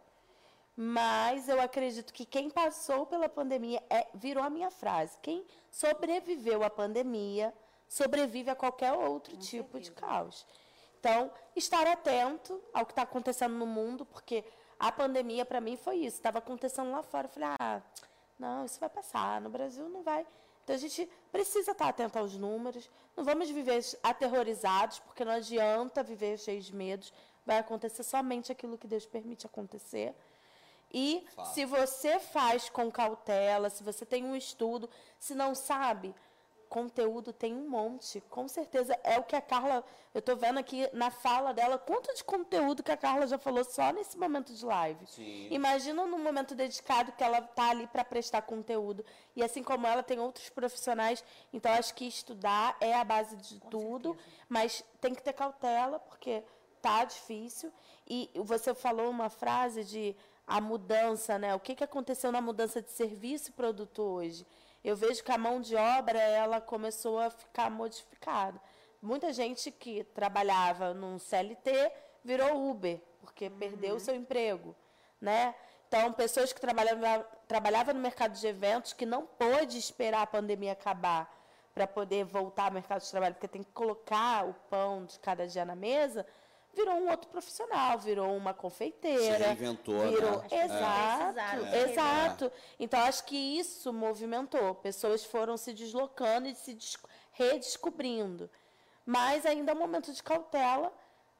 mas eu acredito que quem passou pela pandemia é, virou a minha frase. Quem sobreviveu à pandemia sobrevive a qualquer outro Com tipo de certeza. caos. Então, estar atento ao que está acontecendo no mundo, porque a pandemia, para mim, foi isso. Estava acontecendo lá fora. Eu falei, ah, não, isso vai passar. No Brasil não vai. Então, a gente precisa estar atento aos números. Não vamos viver aterrorizados, porque não adianta viver cheios de medos. Vai acontecer somente aquilo que Deus permite acontecer. E Fato. se você faz com cautela, se você tem um estudo, se não sabe, conteúdo tem um monte. Com certeza é o que a Carla, eu estou vendo aqui na fala dela, quanto de conteúdo que a Carla já falou só nesse momento de live. Sim. Imagina num momento dedicado que ela está ali para prestar conteúdo. E assim como ela, tem outros profissionais. Então, acho que estudar é a base de tudo. certeza. Mas tem que ter cautela, porque tá difícil. E você falou uma frase de a mudança, né? O que, que aconteceu na mudança de serviço e produto hoje? Eu vejo que a mão de obra ela começou a ficar modificada. Muita gente que trabalhava num CLT virou Uber, porque perdeu o seu emprego, né? Então, pessoas que trabalhavam, trabalhavam no mercado de eventos que não pôde esperar a pandemia acabar para poder voltar ao mercado de trabalho, porque tem que colocar o pão de cada dia na mesa, virou um outro profissional, virou uma confeiteira. Se reinventou, virou, né? Exato, É. exato. Então, acho que isso movimentou. Pessoas foram se deslocando e se des- redescobrindo. Mas ainda é um momento de cautela,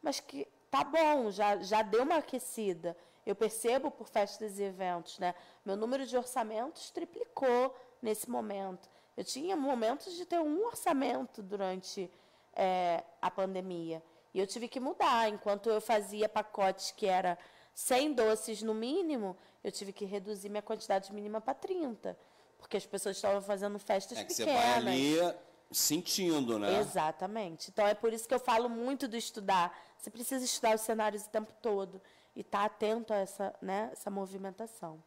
mas que tá bom, já, já deu uma aquecida. Eu percebo por festas e eventos, né? Meu número de orçamentos triplicou nesse momento. Eu tinha momentos de ter um orçamento durante é, a pandemia. E eu tive que mudar. Enquanto eu fazia pacotes que era 100 doces no mínimo, eu tive que reduzir minha quantidade mínima para 30. Porque as pessoas estavam fazendo festas É que você pequenas. vai ali sentindo, né? Exatamente. Então é por isso que eu falo muito do estudar. Você precisa estudar os cenários o tempo todo e estar atento a essa, né, essa movimentação.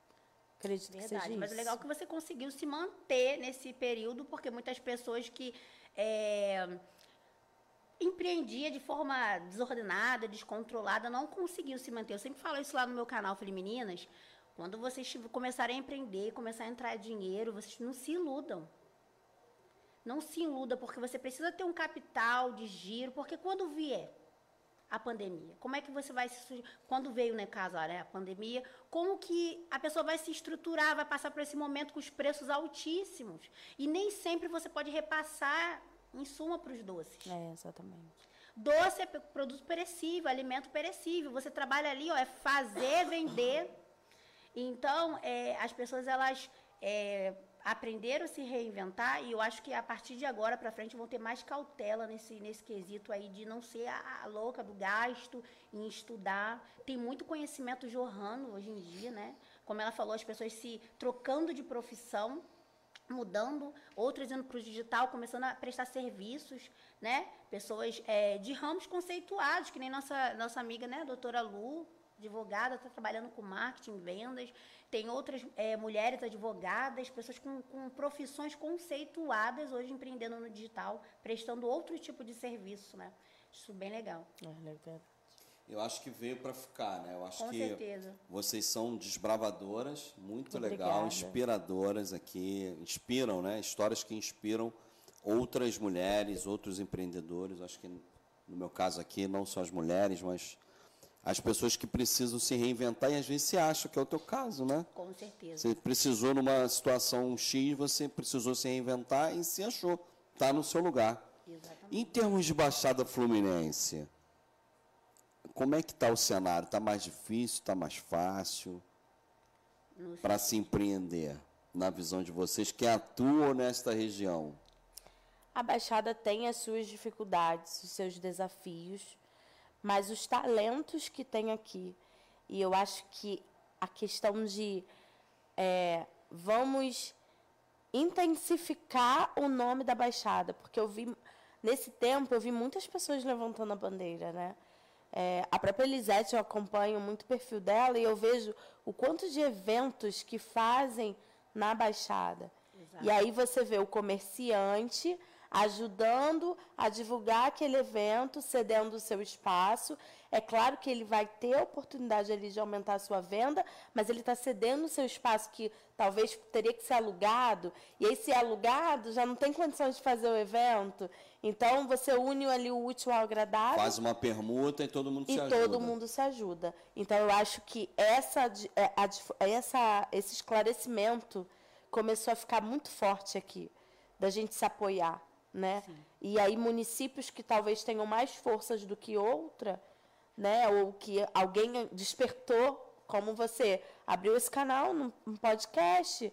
Acredito que seja Verdade, isso. mas é legal que você conseguiu se manter nesse período, porque muitas pessoas que é, empreendia de forma desordenada, descontrolada, não conseguiu se manter. Eu sempre falo isso lá no meu canal, falei, meninas, quando vocês começarem a empreender, começar a entrar dinheiro, vocês não se iludam. Não se iluda, porque você precisa ter um capital de giro, porque quando vier a pandemia, como é que você vai se... Quando veio, né, caso, né, a pandemia, como que a pessoa vai se estruturar, vai passar por esse momento com os preços altíssimos. E nem sempre você pode repassar em suma para os doces. É, exatamente. Doce é produto perecível, alimento perecível. Você trabalha ali, ó, é fazer, vender. Então, é, as pessoas elas é, aprenderam a se reinventar e eu acho que a partir de agora para frente vão ter mais cautela nesse, nesse quesito aí de não ser a, a louca do gasto em estudar. Tem muito conhecimento jorrando hoje em dia, né? Como ela falou, as pessoas se trocando de profissão mudando, outras indo para o digital, começando a prestar serviços, né? Pessoas é, de ramos conceituados, que nem nossa, nossa amiga, né, doutora Lu, advogada, está trabalhando com marketing, vendas. Tem outras é, mulheres advogadas, pessoas com, com profissões conceituadas hoje empreendendo no digital, prestando outro tipo de serviço, né? Isso bem legal. É, é verdade. Eu acho que veio para ficar, né? Eu acho Com que certeza. vocês são desbravadoras, muito Obrigada. legal, inspiradoras aqui, inspiram, né? Histórias que inspiram outras mulheres, outros empreendedores. Acho que no meu caso aqui não só as mulheres, mas as pessoas que precisam se reinventar e às vezes se acham que é o teu caso, né? Com certeza. Você precisou numa situação X, você precisou se reinventar e se achou, está no seu lugar. Exatamente. Em termos de Baixada Fluminense, como é que está o cenário? Está mais difícil? Está mais fácil para se empreender? Na visão de vocês que atuam nesta região? A Baixada tem as suas dificuldades, os seus desafios, mas os talentos que tem aqui. E eu acho que a questão de é, vamos intensificar o nome da Baixada, porque eu vi, nesse tempo, eu vi muitas pessoas levantando a bandeira, né? É, a própria Elisete, eu acompanho muito o perfil dela e eu vejo o quanto de eventos que fazem na Baixada. E aí você vê o comerciante ajudando a divulgar aquele evento, cedendo o seu espaço. É claro que ele vai ter a oportunidade ali de aumentar a sua venda, mas ele está cedendo o seu espaço que talvez teria que ser alugado, e aí se é alugado, já não tem condições de fazer o evento. Então você une ali o útil ao agradável. Faz uma permuta e todo mundo e se ajuda. E todo mundo se ajuda. Então eu acho que essa, é, essa, esse esclarecimento começou a ficar muito forte aqui, da gente se apoiar. Né? E aí municípios que talvez tenham mais forças do que outra, né? ou que alguém despertou, como você abriu esse canal num podcast,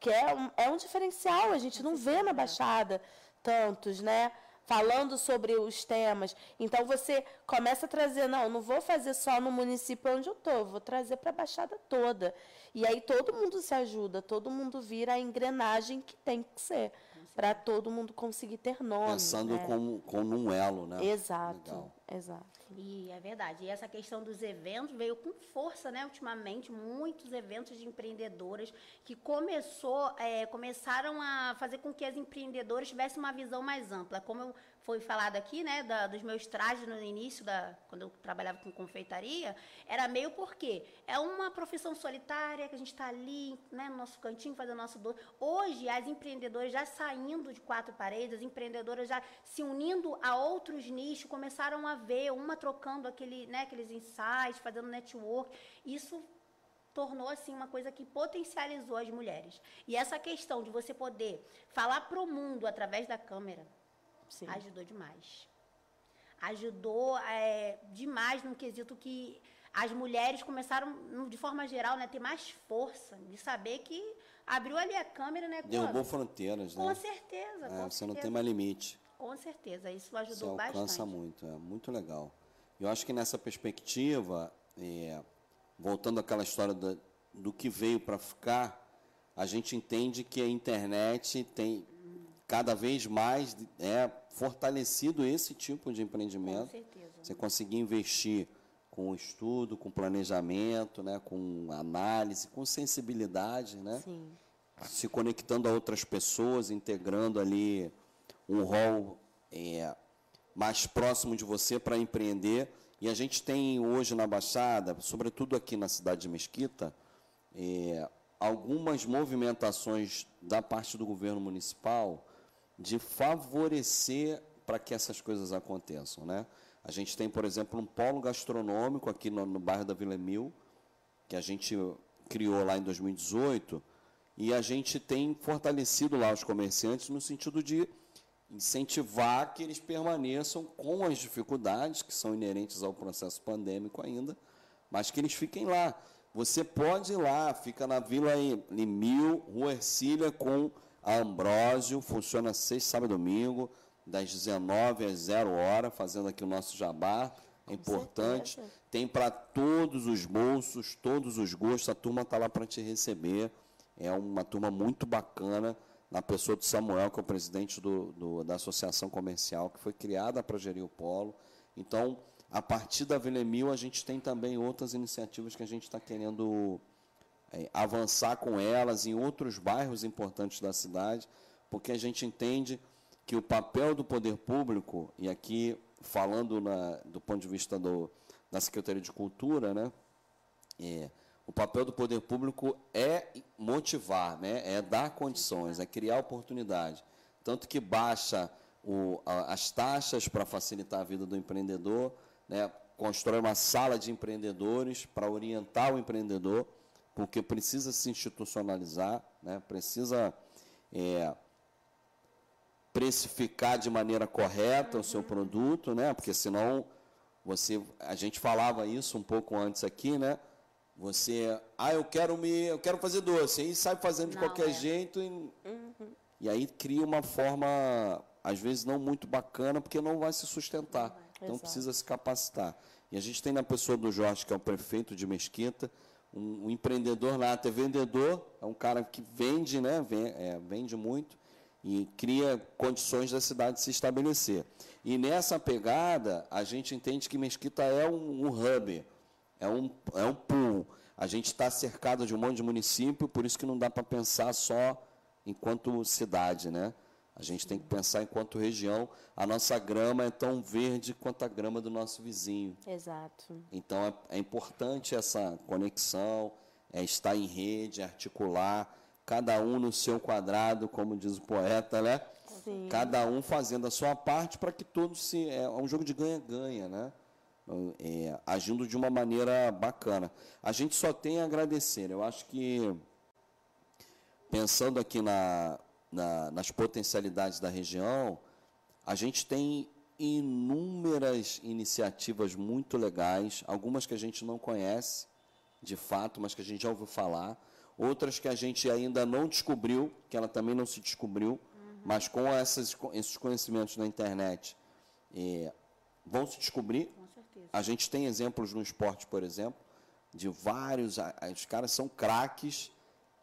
que é um, é um diferencial, a gente não vê na Baixada tantos, né? Falando sobre os temas. Então você começa a trazer, não, não vou fazer só no município onde eu estou, vou trazer para a Baixada toda. E aí todo mundo se ajuda, todo mundo vira a engrenagem que tem que ser para todo mundo conseguir ter nome. Pensando né? como, como um elo, né? Exato, Legal. exato. E é verdade. E essa questão dos eventos veio com força, né? Ultimamente, muitos eventos de empreendedoras que começou, é, começaram a fazer com que as empreendedoras tivessem uma visão mais ampla. Como eu foi falado aqui, né, da, dos meus trajes no início, da, quando eu trabalhava com confeitaria, era meio porque é uma profissão solitária que a gente está ali, né, no nosso cantinho, fazendo nosso doce. Hoje, as empreendedoras já saindo de quatro paredes, as empreendedoras já se unindo a outros nichos, começaram a ver uma trocando aquele, né, aqueles insights, fazendo network. Isso tornou assim uma coisa que potencializou as mulheres. E essa questão de você poder falar para o mundo através da câmera, Sim. ajudou demais. Ajudou é, demais no quesito que as mulheres começaram, de forma geral, né, ter mais força de saber que abriu ali a câmera, né? Derrubou fronteiras, com né? Certeza, é, com você certeza. não tem mais limite. Com certeza, isso ajudou você bastante. alcança muito, é muito legal. Eu acho que nessa perspectiva, é, voltando àquela história do, do que veio para ficar, a gente entende que a internet tem cada vez mais é fortalecido esse tipo de empreendimento. Com certeza. Você conseguir investir com estudo, com planejamento, né, com análise, com sensibilidade, né? Sim. Se conectando a outras pessoas, integrando ali um rol é, mais próximo de você para empreender. E a gente tem hoje na Baixada, sobretudo aqui na cidade de Mesquita, é, algumas movimentações da parte do governo municipal de favorecer para que essas coisas aconteçam, né? A gente tem, por exemplo, um polo gastronômico aqui no, no bairro da Vila Mil, que a gente criou lá em 2018, e a gente tem fortalecido lá os comerciantes no sentido de incentivar que eles permaneçam com as dificuldades que são inerentes ao processo pandêmico ainda, mas que eles fiquem lá. Você pode ir lá, fica na Vila Mil, Rua Ercília, com a Ambrósio, funciona sexta, sábado e domingo, das 19 às 0 hora, fazendo aqui o nosso jabá. É importante. Tem para todos os bolsos, todos os gostos. A turma está lá para te receber. É uma turma muito bacana, na pessoa do Samuel, que é o presidente do, do da Associação Comercial, que foi criada para gerir o polo. Então, a partir da Vila Mil, a gente tem também outras iniciativas que a gente está querendo avançar com elas em outros bairros importantes da cidade, porque a gente entende que o papel do poder público, e aqui falando na, do ponto de vista do, da Secretaria de Cultura, né, é, o papel do poder público é motivar, né, é dar condições, é criar oportunidade. Tanto que baixa o, a, as taxas para facilitar a vida do empreendedor, né, constrói uma sala de empreendedores para orientar o empreendedor porque precisa se institucionalizar, né? precisa é, precificar de maneira correta o seu uhum. produto, né? porque senão você, a gente falava isso um pouco antes aqui, né? Você, ah, eu quero me, eu quero fazer doce, aí sai fazendo de não, qualquer é. jeito e, uhum. e aí cria uma forma, às vezes não muito bacana, porque não vai se sustentar. Então Exato. precisa se capacitar. E a gente tem na pessoa do Jorge, que é o prefeito de Mesquita, um, um empreendedor nato é vendedor, é um cara que vende, né, vende, é, vende muito e cria condições da cidade se estabelecer. E nessa pegada, a gente entende que Mesquita é um, um hub, é um, é um pool. A gente está cercado de um monte de município, por isso que não dá para pensar só enquanto cidade, né? A gente tem que pensar enquanto região, a nossa grama é tão verde quanto a grama do nosso vizinho. Exato. Então é, é importante essa conexão, é estar em rede, articular, cada um no seu quadrado, como diz o poeta, né? Sim. Cada um fazendo a sua parte para que todos se. É um jogo de ganha-ganha, né? É, agindo de uma maneira bacana. A gente só tem a agradecer. Eu acho que, pensando aqui na, na, nas potencialidades da região, a gente tem inúmeras iniciativas muito legais, algumas que a gente não conhece de fato, mas que a gente já ouviu falar, outras que a gente ainda não descobriu, que ela também não se descobriu, uhum. mas com essas, esses conhecimentos na internet é, vão se descobrir. Com certeza. A gente tem exemplos no esporte, por exemplo, de vários, os caras são craques,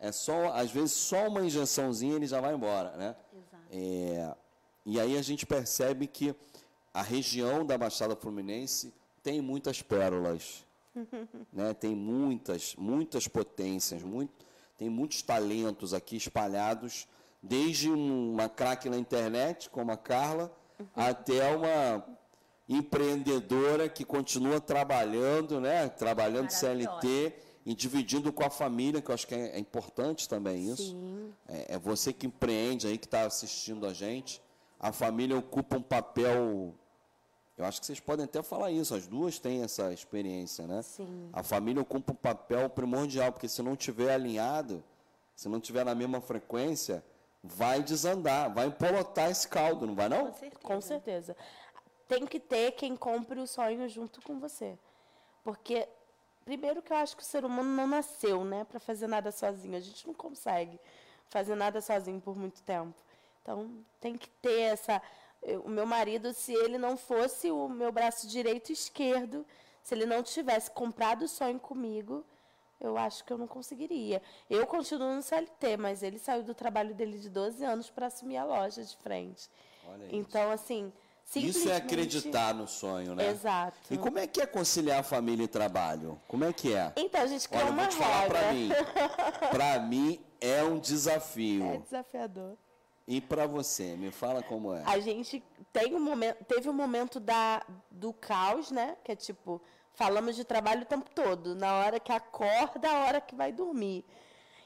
é só, às vezes, só uma injeçãozinha ele já vai embora, né? Exato. É, e aí a gente percebe que a região da Baixada Fluminense tem muitas pérolas, né? Tem muitas, muitas potências, muito, tem muitos talentos aqui espalhados, desde uma craque na internet, como a Carla, uhum. até uma empreendedora que continua trabalhando, né? Trabalhando CLT e dividindo com a família, que eu acho que é, é importante também isso. É, é, você que empreende aí, que está assistindo a gente. A família ocupa um papel eu acho que vocês podem até falar isso, as duas têm essa experiência, né? Sim. A família ocupa um papel primordial, porque se não tiver alinhado, se não tiver na mesma frequência, vai desandar, vai empolotar esse caldo, não vai não? Com certeza. Com certeza. Tem que ter quem compre o sonho junto com você. Porque primeiro que eu acho que o ser humano não nasceu, né, para fazer nada sozinho. A gente não consegue fazer nada sozinho por muito tempo. Então, tem que ter essa o meu marido, se ele não fosse o meu braço direito e esquerdo, se ele não tivesse comprado o sonho comigo, eu acho que eu não conseguiria. Eu continuo no CLT, mas ele saiu do trabalho dele de 12 anos para assumir a loja de frente. Olha então, assim. Isso é acreditar no sonho, né? Exato. E como é que é conciliar família e trabalho? Como é que é? Então, a gente criou Olha, uma vou te falar regra. para mim. Para mim é um desafio. É desafiador. E para você, me fala como é. A gente tem um momento, teve um momento da, do caos, né? Que é tipo, falamos de trabalho o tempo todo, na hora que acorda, a hora que vai dormir.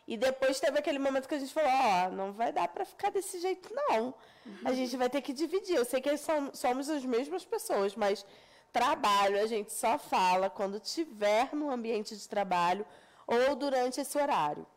E depois teve aquele momento que a gente falou, ó, oh, não vai dar para ficar desse jeito não. Uhum. A gente vai ter que dividir. Eu sei que somos as mesmas pessoas, mas trabalho a gente só fala quando tiver no ambiente de trabalho ou durante esse horário.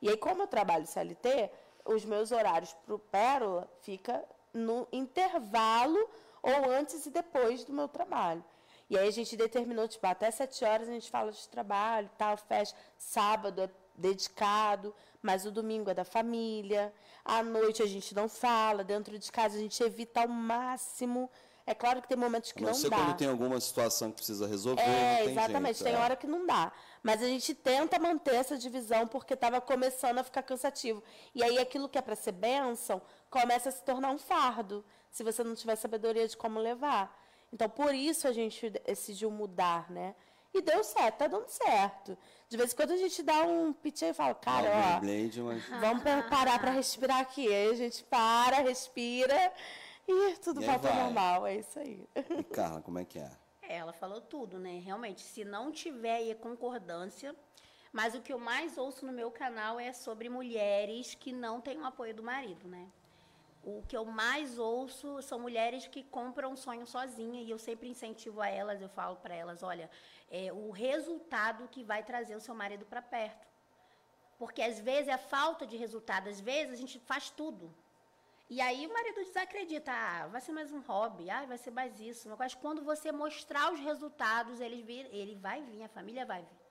E aí, como eu trabalho CLT, os meus horários para o Pérola fica no intervalo ou antes e depois do meu trabalho. E aí a gente determinou, tipo, até sete horas a gente fala de trabalho, tal, fecha. Sábado é dedicado, mas o domingo é da família. À noite a gente não fala, dentro de casa a gente evita ao máximo é claro que tem momentos que não, não dá. quando tem alguma situação que precisa resolver. É, tem exatamente. Jeito, tem é. hora que não dá. Mas a gente tenta manter essa divisão porque estava começando a ficar cansativo. E aí aquilo que é para ser bênção começa a se tornar um fardo, se você não tiver sabedoria de como levar. Então, por isso a gente decidiu mudar, né? E deu certo, tá dando certo. De vez em quando a gente dá um piti e fala, cara, ó, Blade, mas... vamos parar para respirar aqui. Aí a gente para, respira e tudo E volta vai. normal, é isso aí. E Carla, como é que é? É, ela falou tudo, né? Realmente, se não tiver aí concordância, mas o que eu mais ouço no meu canal é sobre mulheres que não têm o apoio do marido, né? O que eu mais ouço são mulheres que compram um sonho sozinha e eu sempre incentivo a elas, eu falo para elas, olha, é o resultado que vai trazer o seu marido para perto. Porque às vezes é a falta de resultado, às vezes a gente faz tudo, e aí o marido desacredita, ah, vai ser mais um hobby, ah, vai ser mais isso. Mas quando você mostrar os resultados, ele, vir, ele vai vir, a família vai vir.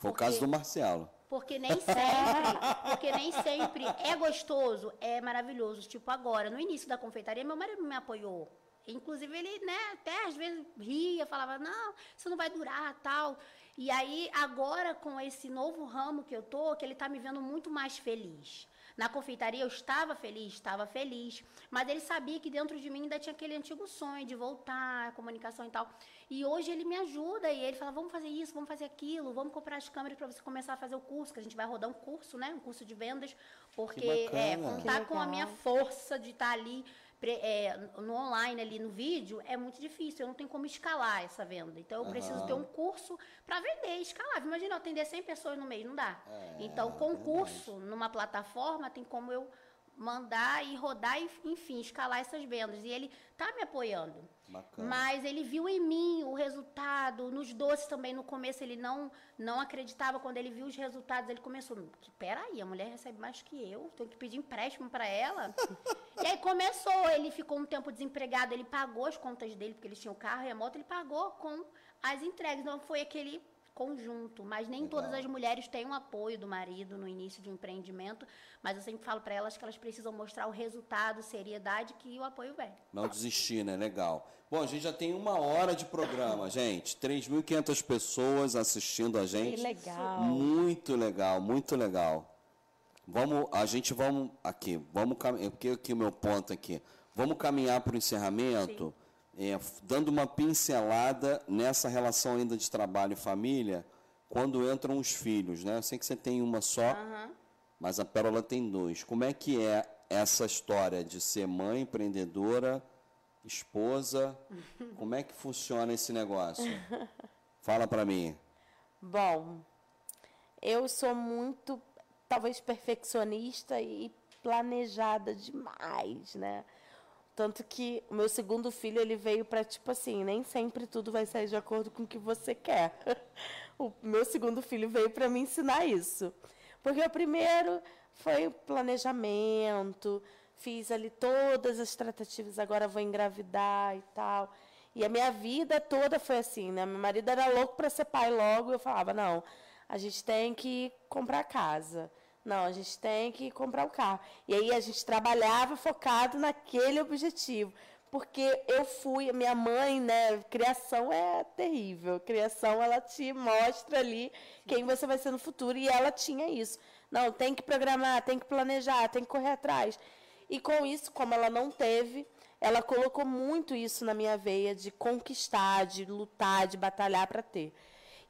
Foi o Porque- caso do Marcelo. Porque nem sempre, porque nem sempre é gostoso, é maravilhoso. Tipo agora, no início da confeitaria, meu marido me apoiou. Inclusive ele, né, até às vezes ria, falava, não, isso não vai durar, tal. E aí agora com esse novo ramo que eu tô, que ele tá me vendo muito mais feliz. Na confeitaria eu estava feliz, estava feliz, mas ele sabia que dentro de mim ainda tinha aquele antigo sonho de voltar, comunicação e tal. E hoje ele me ajuda e ele fala: vamos fazer isso, vamos fazer aquilo, vamos comprar as câmeras para você começar a fazer o curso, que a gente vai rodar um curso, né? Um curso de vendas, porque é, contar com a minha força de estar ali é, no online ali no vídeo é muito difícil. Eu não tenho como escalar essa venda. Então eu uhum. preciso ter um curso para vender, escalar. Imagina eu atender 100 pessoas no mês, não dá. É, então, concurso é numa plataforma tem como eu mandar e rodar e, enfim, escalar essas vendas. E ele tá me apoiando. Bacana. Mas ele viu em mim o resultado, nos doces também, no começo ele não não acreditava, quando ele viu os resultados, ele começou, peraí, a mulher recebe mais que eu, tenho que pedir empréstimo para ela. e aí começou, ele ficou um tempo desempregado, ele pagou as contas dele, porque ele tinha o carro e a moto, ele pagou com as entregas. Então foi aquele conjunto, mas nem Legal. todas as mulheres têm o apoio do marido no início de um empreendimento, mas eu sempre falo para elas que elas precisam mostrar o resultado, seriedade que o apoio vem. Não desistir, né? Legal. Bom, a gente já tem uma hora de programa, gente. 3.500 pessoas assistindo a gente. Que legal. Muito legal, muito legal. Vamos, a gente vamos aqui, vamos caminhar, porque aqui o meu ponto aqui. Vamos caminhar para o encerramento. Sim é, dando uma pincelada nessa relação ainda de trabalho e família, quando entram os filhos, né? Eu sei que você tem uma só, uhum. mas a Pérola tem dois. Como é que é essa história de ser mãe, empreendedora, esposa? Como é que funciona esse negócio? Fala para mim. Bom, eu sou muito, talvez, perfeccionista e planejada demais, né? Tanto que o meu segundo filho, ele veio para tipo assim, nem sempre tudo vai sair de acordo com o que você quer. o meu segundo filho veio para me ensinar isso. Porque o primeiro foi planejamento, fiz ali todas as tratativas, agora vou engravidar e tal. E a minha vida toda foi assim, né? Meu marido era louco para ser pai logo, eu falava: "Não, a gente tem que comprar casa. Não, a gente tem que comprar o um carro. E aí a gente trabalhava focado naquele objetivo. Porque eu fui, minha mãe, né, criação é terrível. Criação, ela te mostra ali quem você vai ser no futuro. E ela tinha isso. Não, tem que programar, tem que planejar, tem que correr atrás. E com isso, como ela não teve, ela colocou muito isso na minha veia de conquistar, de lutar, de batalhar para ter.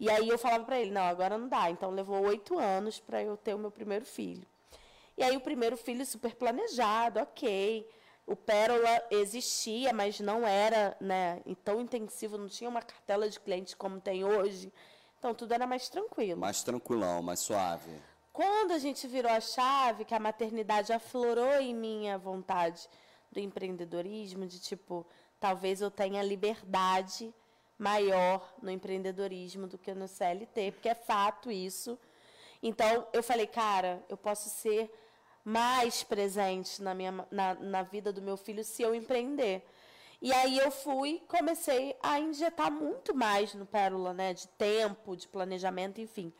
E aí eu falava para ele, não, agora não dá. Então levou oito anos para eu ter o meu primeiro filho. E aí o primeiro filho super planejado, ok. O Pérola existia, mas não era né, tão intensivo, não tinha uma cartela de clientes como tem hoje. Então tudo era mais tranquilo. Mais tranquilão, mais suave. Quando a gente virou a chave, que a maternidade aflorou em mim a vontade do empreendedorismo, de tipo, talvez eu tenha liberdade maior no empreendedorismo do que no CLT, porque é fato isso. Então, eu falei, cara, eu posso ser mais presente na, minha, na, na vida do meu filho se eu empreender. E aí eu fui, comecei a injetar muito mais no Pérola, né? De tempo, de planejamento, enfim.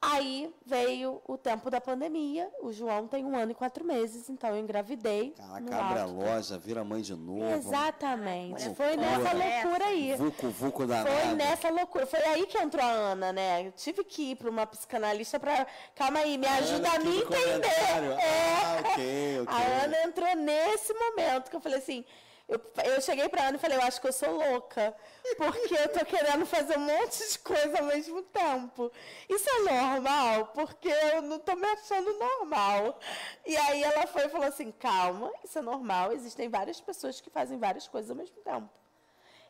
Aí veio o tempo da pandemia. O João tem um ano e quatro meses, então eu engravidei. Caraca, abre a loja, vira mãe de novo. Exatamente. Foi nessa loucura aí. Vuco, vuco da Foi nessa loucura. Foi aí que entrou a Ana, né? Eu tive que ir para uma psicanalista para. Calma aí, me ajuda a me entender. É. Ah, ok, ok. A Ana entrou nesse momento que eu falei assim eu, eu cheguei para Ana e falei, eu acho que eu sou louca, porque eu tô querendo fazer um monte de coisa ao mesmo tempo. Isso é normal, porque eu não tô me achando normal. E aí ela foi e falou assim, calma, isso é normal, existem várias pessoas que fazem várias coisas ao mesmo tempo.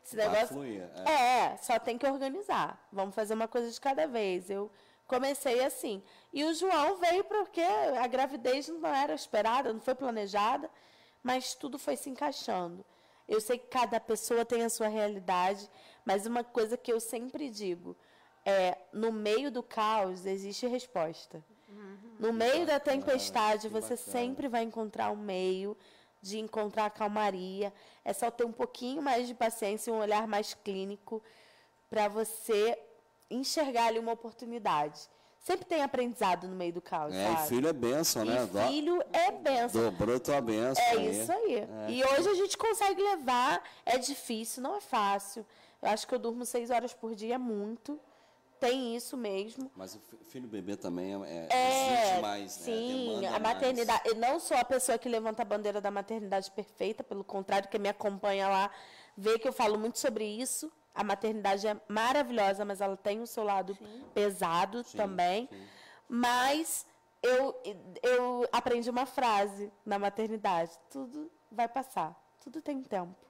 Esse negócio fluir, é. é, só tem que organizar. Vamos fazer uma coisa de cada vez. Eu comecei assim. E o João veio porque a gravidez não era esperada, não foi planejada mas tudo foi se encaixando. Eu sei que cada pessoa tem a sua realidade, mas uma coisa que eu sempre digo é: no meio do caos existe resposta. Uhum. No meio da tempestade, você sempre vai encontrar um meio de encontrar calmaria. É só ter um pouquinho mais de paciência e um olhar mais clínico para você enxergar ali uma oportunidade sempre tem aprendizado no meio do caos. É, sabe? filho é benção, né? E filho é benção. Dobrou tua benção. É aí. isso aí. É. E hoje a gente consegue levar, é difícil, não é fácil. Eu acho que eu durmo seis horas por dia, é muito. tem isso mesmo. Mas o filho bebê também é, É, exige mais, né? sim, a mais. maternidade. Eu não sou a pessoa que levanta a bandeira da maternidade perfeita, pelo contrário, quem me acompanha lá vê que eu falo muito sobre isso. A maternidade é maravilhosa, mas ela tem o seu lado pesado Sim, também. sim. Mas eu, eu aprendi uma frase na maternidade: tudo vai passar, tudo tem tempo.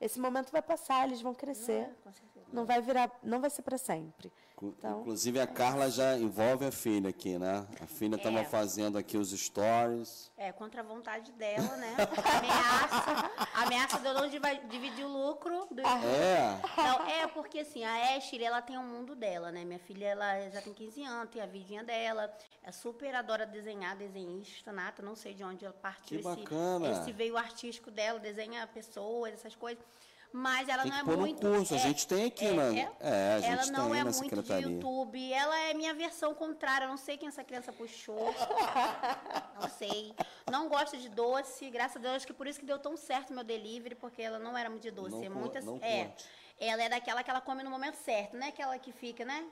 Esse momento vai passar, eles vão crescer. Com certeza. Não vai virar, não vai ser para sempre. Então- Inclusive a Carla já envolve a filha aqui, né? A filha estava É. fazendo aqui os stories. É, contra a vontade dela, né? Ameaça. Ameaça de eu não dividir o lucro. Do... É. Não, é porque assim, a Ashley, ela tem um mundo dela, né? Minha filha, ela já tem 15 anos, tem a vidinha dela, é super adora desenhar, desenhista, nata, não sei de onde ela partiu Que esse, bacana. esse veio artístico dela, desenha pessoas, essas coisas. Mas ela Tem não é muito. curso, a é, gente tem aqui, é, né? é. É, a gente ela não tem é na muito de secretaria. YouTube, ela é minha versão contrária, eu não sei quem essa criança puxou. Não sei. Não gosta de doce, graças a Deus, acho que por isso que deu tão certo meu delivery, porque ela não era muito de doce. Não é muito não é. curte. Ela é daquela que ela come no momento certo, né? Aquela que fica, né?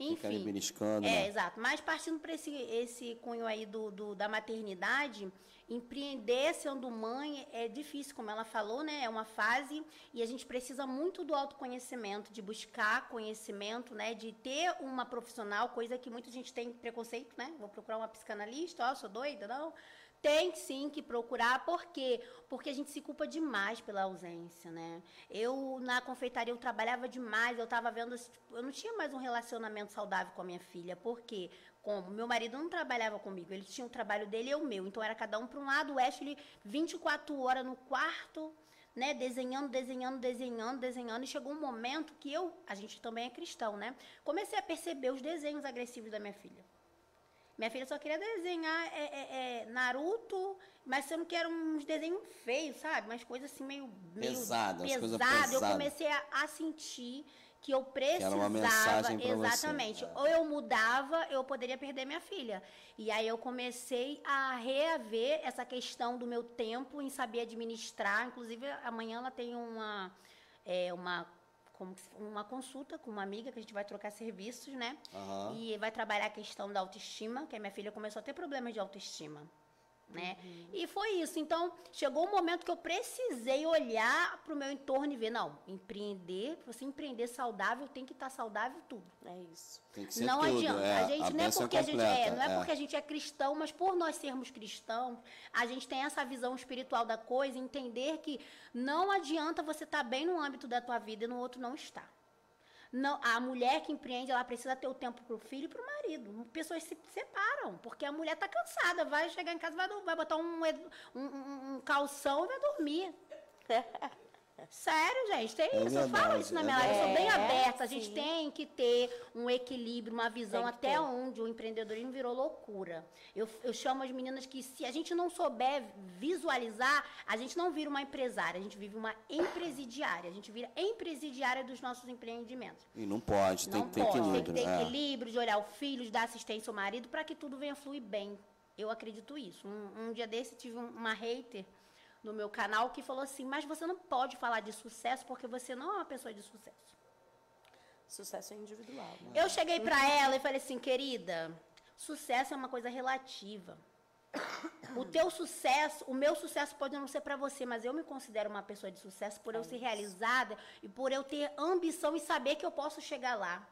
Enfim. beliscando, É, né? exato. Mas partindo para esse, esse cunho aí do, do- da maternidade, empreender sendo mãe é difícil, como ela falou, né? É uma fase e a gente precisa muito do autoconhecimento, de buscar conhecimento, né? De ter uma profissional, coisa que muita gente tem preconceito, né? Vou procurar uma psicanalista, ó, sou doida, não. Tem sim que procurar, por quê? Porque a gente se culpa demais pela ausência, né? Eu, na confeitaria, eu trabalhava demais, eu tava vendo, tipo, eu não tinha mais um relacionamento saudável com a minha filha, por quê? Como? Meu marido não trabalhava comigo, ele tinha o trabalho dele e o meu, então era cada um para um lado, o Ashley 24 horas no quarto, né, desenhando, desenhando, desenhando, desenhando, e chegou um momento que eu, a gente também é cristão, né, comecei a perceber os desenhos agressivos da minha filha. Minha filha só queria desenhar é, é, é, Naruto, mas você não quer uns desenhos feios, sabe? Umas coisas assim meio, meio coisas pesado. Eu pesadas. comecei a, a sentir que eu era precisava. uma mensagem pra você, exatamente. é. Ou eu mudava, eu poderia perder minha filha. E aí eu comecei a reaver essa questão do meu tempo em saber administrar. Inclusive, amanhã ela tem uma. É, uma como uma consulta com uma amiga que a gente vai trocar serviços, né? Aham. E vai trabalhar a questão da autoestima, que a minha filha começou a ter problemas de autoestima. Né? E foi isso. Então, chegou um momento que eu precisei olhar para o meu entorno e ver, não, empreender, para você empreender saudável, tem que estar saudável tudo. É isso. Tem que ser não tudo. adianta. é, a gente não é porque a gente é, completa, não é, porque a gente é cristão, mas por nós sermos cristãos, a gente tem essa visão espiritual da coisa, entender que não adianta você estar bem no âmbito da tua vida e no outro não estar. Não, a mulher que empreende, ela precisa ter o tempo para o filho e para o marido. Pessoas se separam, porque a mulher está cansada, vai chegar em casa, vai, vai botar um, um- um calção e vai dormir. Sério, gente, tem É isso. eu falo verdade, isso na é minha live, eu sou bem verdade. aberta. A gente sim. tem que ter um equilíbrio, uma visão Tem até ter. onde o empreendedorismo virou loucura. Eu, eu chamo as meninas que se a gente não souber visualizar, a gente não vira uma empresária, a gente vive uma empresidiária. A gente vira empresidiária dos nossos empreendimentos. E não pode, tem Não que ter equilíbrio. tem que ter é. equilíbrio, de olhar o filho, de dar assistência ao marido, para que tudo venha fluir bem. Eu acredito isso. Um, um dia desse tive um- uma hater no meu canal que falou assim, mas você não pode falar de sucesso porque você não é uma pessoa de sucesso. Sucesso é individual. né? Eu cheguei pra ela e falei assim, querida, sucesso é uma coisa relativa. O teu sucesso, o meu sucesso pode não ser pra você, mas eu me considero uma pessoa de sucesso por eu ser realizada e por eu ter ambição e saber que eu posso chegar lá.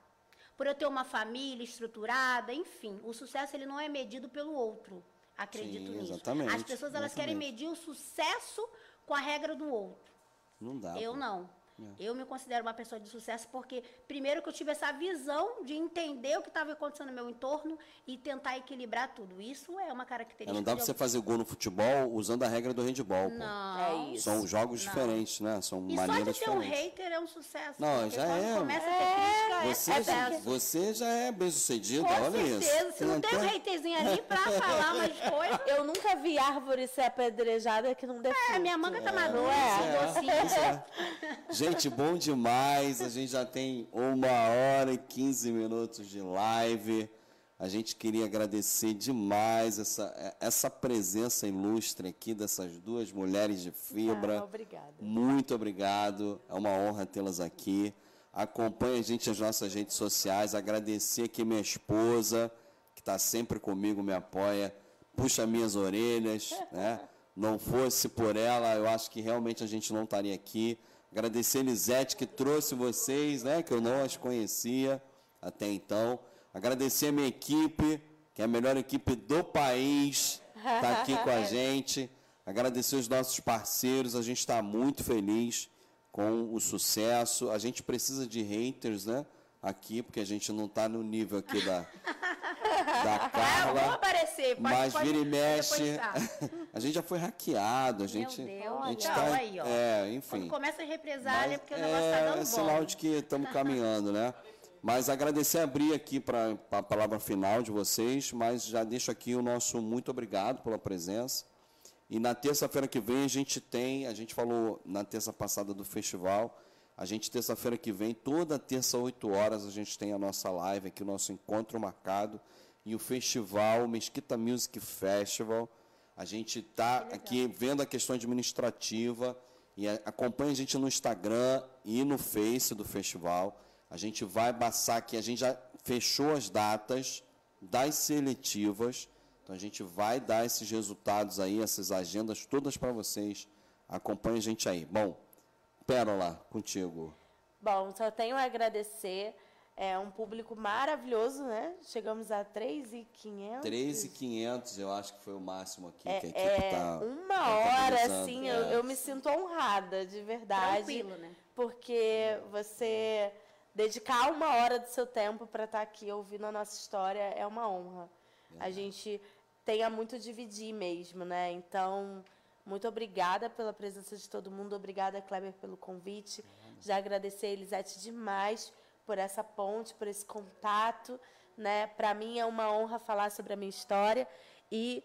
Por eu ter uma família estruturada, enfim, o sucesso ele não é medido pelo outro. Acredito Sim, nisso. exatamente, As pessoas elas querem exatamente. medir o sucesso com a regra do outro. Não dá. Eu pô. não. Eu me considero uma pessoa de sucesso porque, primeiro, que eu tive essa visão de entender o que estava acontecendo no meu entorno e tentar equilibrar tudo. Isso é uma característica. É, não dá pra você alguém- fazer gol no futebol usando a regra do handball. pô. Não. É isso. São jogos Não. diferentes, né? São E só de maneiras ter um diferentes. hater é um sucesso. Não, já é. Começa a ter crítica, é Você, já, sucesso. você já é bem sucedido, Com olha isso. certeza. Se não tem um haterzinho ali pra falar umas coisas. Eu nunca vi árvore ser apedrejada que não dê É, fruto. minha manga tá madura, não é? docinho. Pois é. Gente, bom demais. A gente já tem uma hora e 15 minutos de live. A gente queria agradecer demais essa, essa presença ilustre aqui dessas duas mulheres de fibra. Ah, obrigada. Muito obrigado. É uma honra tê-las aqui. acompanhe a gente nas nossas redes sociais. Agradecer aqui minha esposa, que está sempre comigo, me apoia, puxa minhas orelhas, né? Não fosse por ela, eu acho que realmente a gente não estaria aqui. Agradecer a Elisete que trouxe vocês, né? Que eu não as conhecia até então. Agradecer a minha equipe, que é a melhor equipe do país, está aqui com a gente. Agradecer os nossos parceiros, a gente está muito feliz com o sucesso. A gente precisa de haters, né? Aqui, porque a gente não está no nível aqui da, da Carla. É, eu vou aparecer, pode, mas pode, vira e mexe. tá. a gente já foi hackeado, a gente. Meu Deus, a gente olha, tá, aí, ó. É, enfim. Quando começa a represália, é porque o Mas negócio está é, dando é sinal de que estamos caminhando, né? Mas agradecer a Bri aqui para a palavra final de vocês, mas já deixo aqui o nosso muito obrigado pela presença. E na terça-feira que vem a gente tem, a gente falou na terça passada do festival, a gente terça-feira que vem, toda terça, 8 horas, a gente tem a nossa live aqui, o nosso encontro marcado. E o festival, Mesquita Music Festival, a gente está aqui vendo a questão administrativa e acompanha a gente no Instagram e no Face do festival. A gente vai passar aqui, a gente já fechou as datas das seletivas. Então a gente vai dar esses resultados aí, essas agendas todas para vocês. Acompanhe a gente aí. Bom, Pérola, contigo. Bom, só tenho a agradecer. É um público maravilhoso, né? Chegamos a 3,500. 3,500 eu acho que foi o máximo aqui É, que a equipe é, está. uma hora, assim, eu, eu me sinto honrada, de verdade. Tranquilo, né? Porque você dedicar uma hora do seu tempo para estar aqui ouvindo a nossa história é uma honra. A gente tem a muito dividir mesmo, né? Então, muito obrigada pela presença de todo mundo. Obrigada, Kleber, pelo convite. Já agradecer a Elisete demais por essa ponte, por esse contato, né? Para mim é uma honra falar sobre a minha história e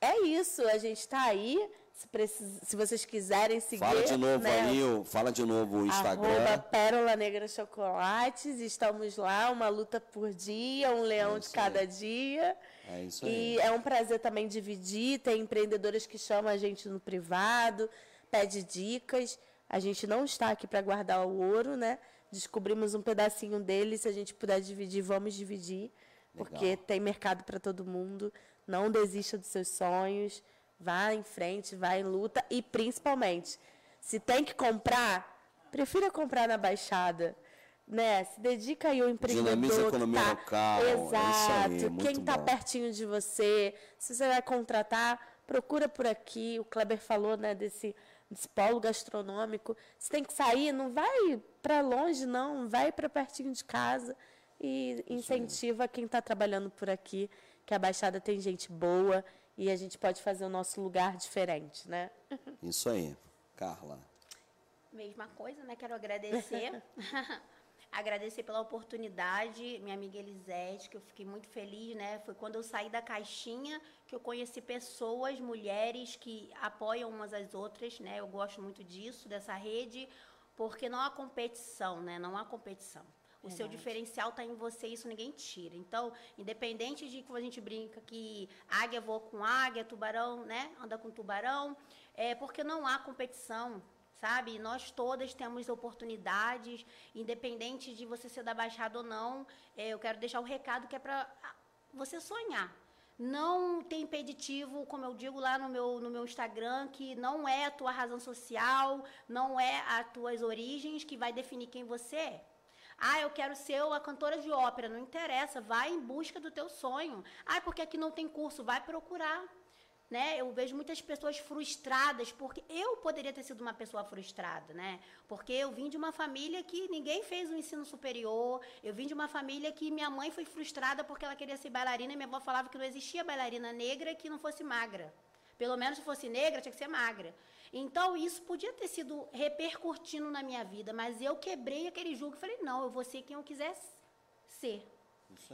é isso, a gente está aí. Se, se vocês quiserem seguir, Fala de novo né, aí, fala de novo o Instagram. Arroba Pérola Negra Chocolates. Estamos lá, uma luta por dia, um leão É de cada aí. dia. É isso aí. E é um prazer também dividir. Tem empreendedoras que chamam a gente no privado, pede dicas. A gente não está aqui para guardar o ouro, né? Descobrimos um pedacinho dele. Se a gente puder dividir, vamos dividir. Porque Legal. tem mercado para todo mundo. Não desista dos seus sonhos. Vá em frente, vá em luta. E principalmente, se tem que comprar, prefira comprar na Baixada. Né? Se dedica aí ao empreendedor. Dinamiza a que economia tá- local, é Exato. aí, Quem está pertinho de você, se você vai contratar, procura por aqui. O Kleber falou, né, desse, desse polo gastronômico. Se tem que sair, não vai para longe, não. Vai para pertinho de casa e incentiva quem está trabalhando por aqui, que a Baixada tem gente boa e a gente pode fazer o nosso lugar diferente, né? Isso aí. Carla. Mesma coisa, né? Quero agradecer. agradecer pela oportunidade, minha amiga Elisete, que eu fiquei muito feliz, né? Foi quando eu saí da caixinha que eu conheci pessoas, mulheres que apoiam umas às outras, né? Eu gosto muito disso, dessa rede, porque não há competição, né? Não há competição. O seu diferencial está em você, isso ninguém tira. Então, independente de que a gente brinca que águia voa com águia, tubarão, né, anda com tubarão, é porque não há competição, sabe? Nós todas temos oportunidades, independente de você ser da Baixada ou não. É, eu quero deixar o recado que é para você sonhar. Não tem impeditivo, como eu digo lá no meu, no meu Instagram, que não é a tua razão social, não é as tuas origens que vai definir quem você é. Ah, eu quero ser uma cantora de ópera. Não interessa, vai em busca do teu sonho. Ah, porque aqui não tem curso, vai procurar. Né? Eu vejo muitas pessoas frustradas, porque eu poderia ter sido uma pessoa frustrada, né? Porque eu vim de uma família que ninguém fez o ensino superior, eu vim de uma família que minha mãe foi frustrada porque ela queria ser bailarina e minha avó falava que não existia bailarina negra que não fosse magra. Pelo menos se fosse negra, tinha que ser magra. Então, isso podia ter sido repercutindo na minha vida, mas eu quebrei aquele julgo e falei: não, eu vou ser quem eu quiser ser.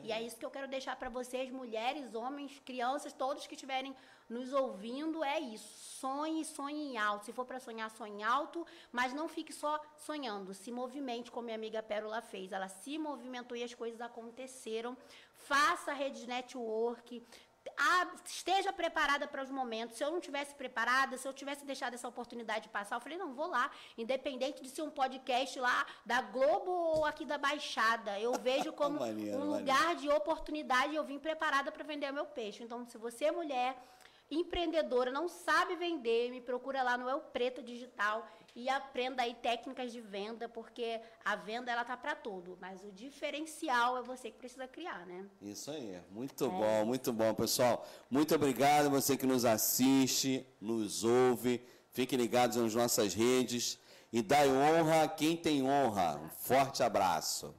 E é isso que eu quero deixar para vocês, mulheres, homens, crianças, todos que estiverem nos ouvindo, é isso. Sonhe, sonhe alto. Se for para sonhar, sonhe alto, mas não fique só sonhando. Se movimente, como minha amiga Pérola fez. Ela se movimentou e as coisas aconteceram. Faça rede de network, esteja preparada para os momentos. Se eu não tivesse preparada, se eu tivesse deixado essa oportunidade passar, eu falei, não, vou lá. Independente de ser um podcast lá da Globo ou aqui da Baixada. Eu vejo como um lugar de oportunidade eu vim preparada para vender meu peixe. Então, se você é mulher, empreendedora, não sabe vender, me procura lá no El Preta Digital e aprenda aí técnicas de venda, porque a venda ela tá para tudo, mas o diferencial é você que precisa criar, né? Isso aí, muito é. bom, muito bom, pessoal. Muito obrigado você que nos assiste, nos ouve. Fiquem ligados nas nossas redes e dai honra a quem tem honra. Um forte abraço.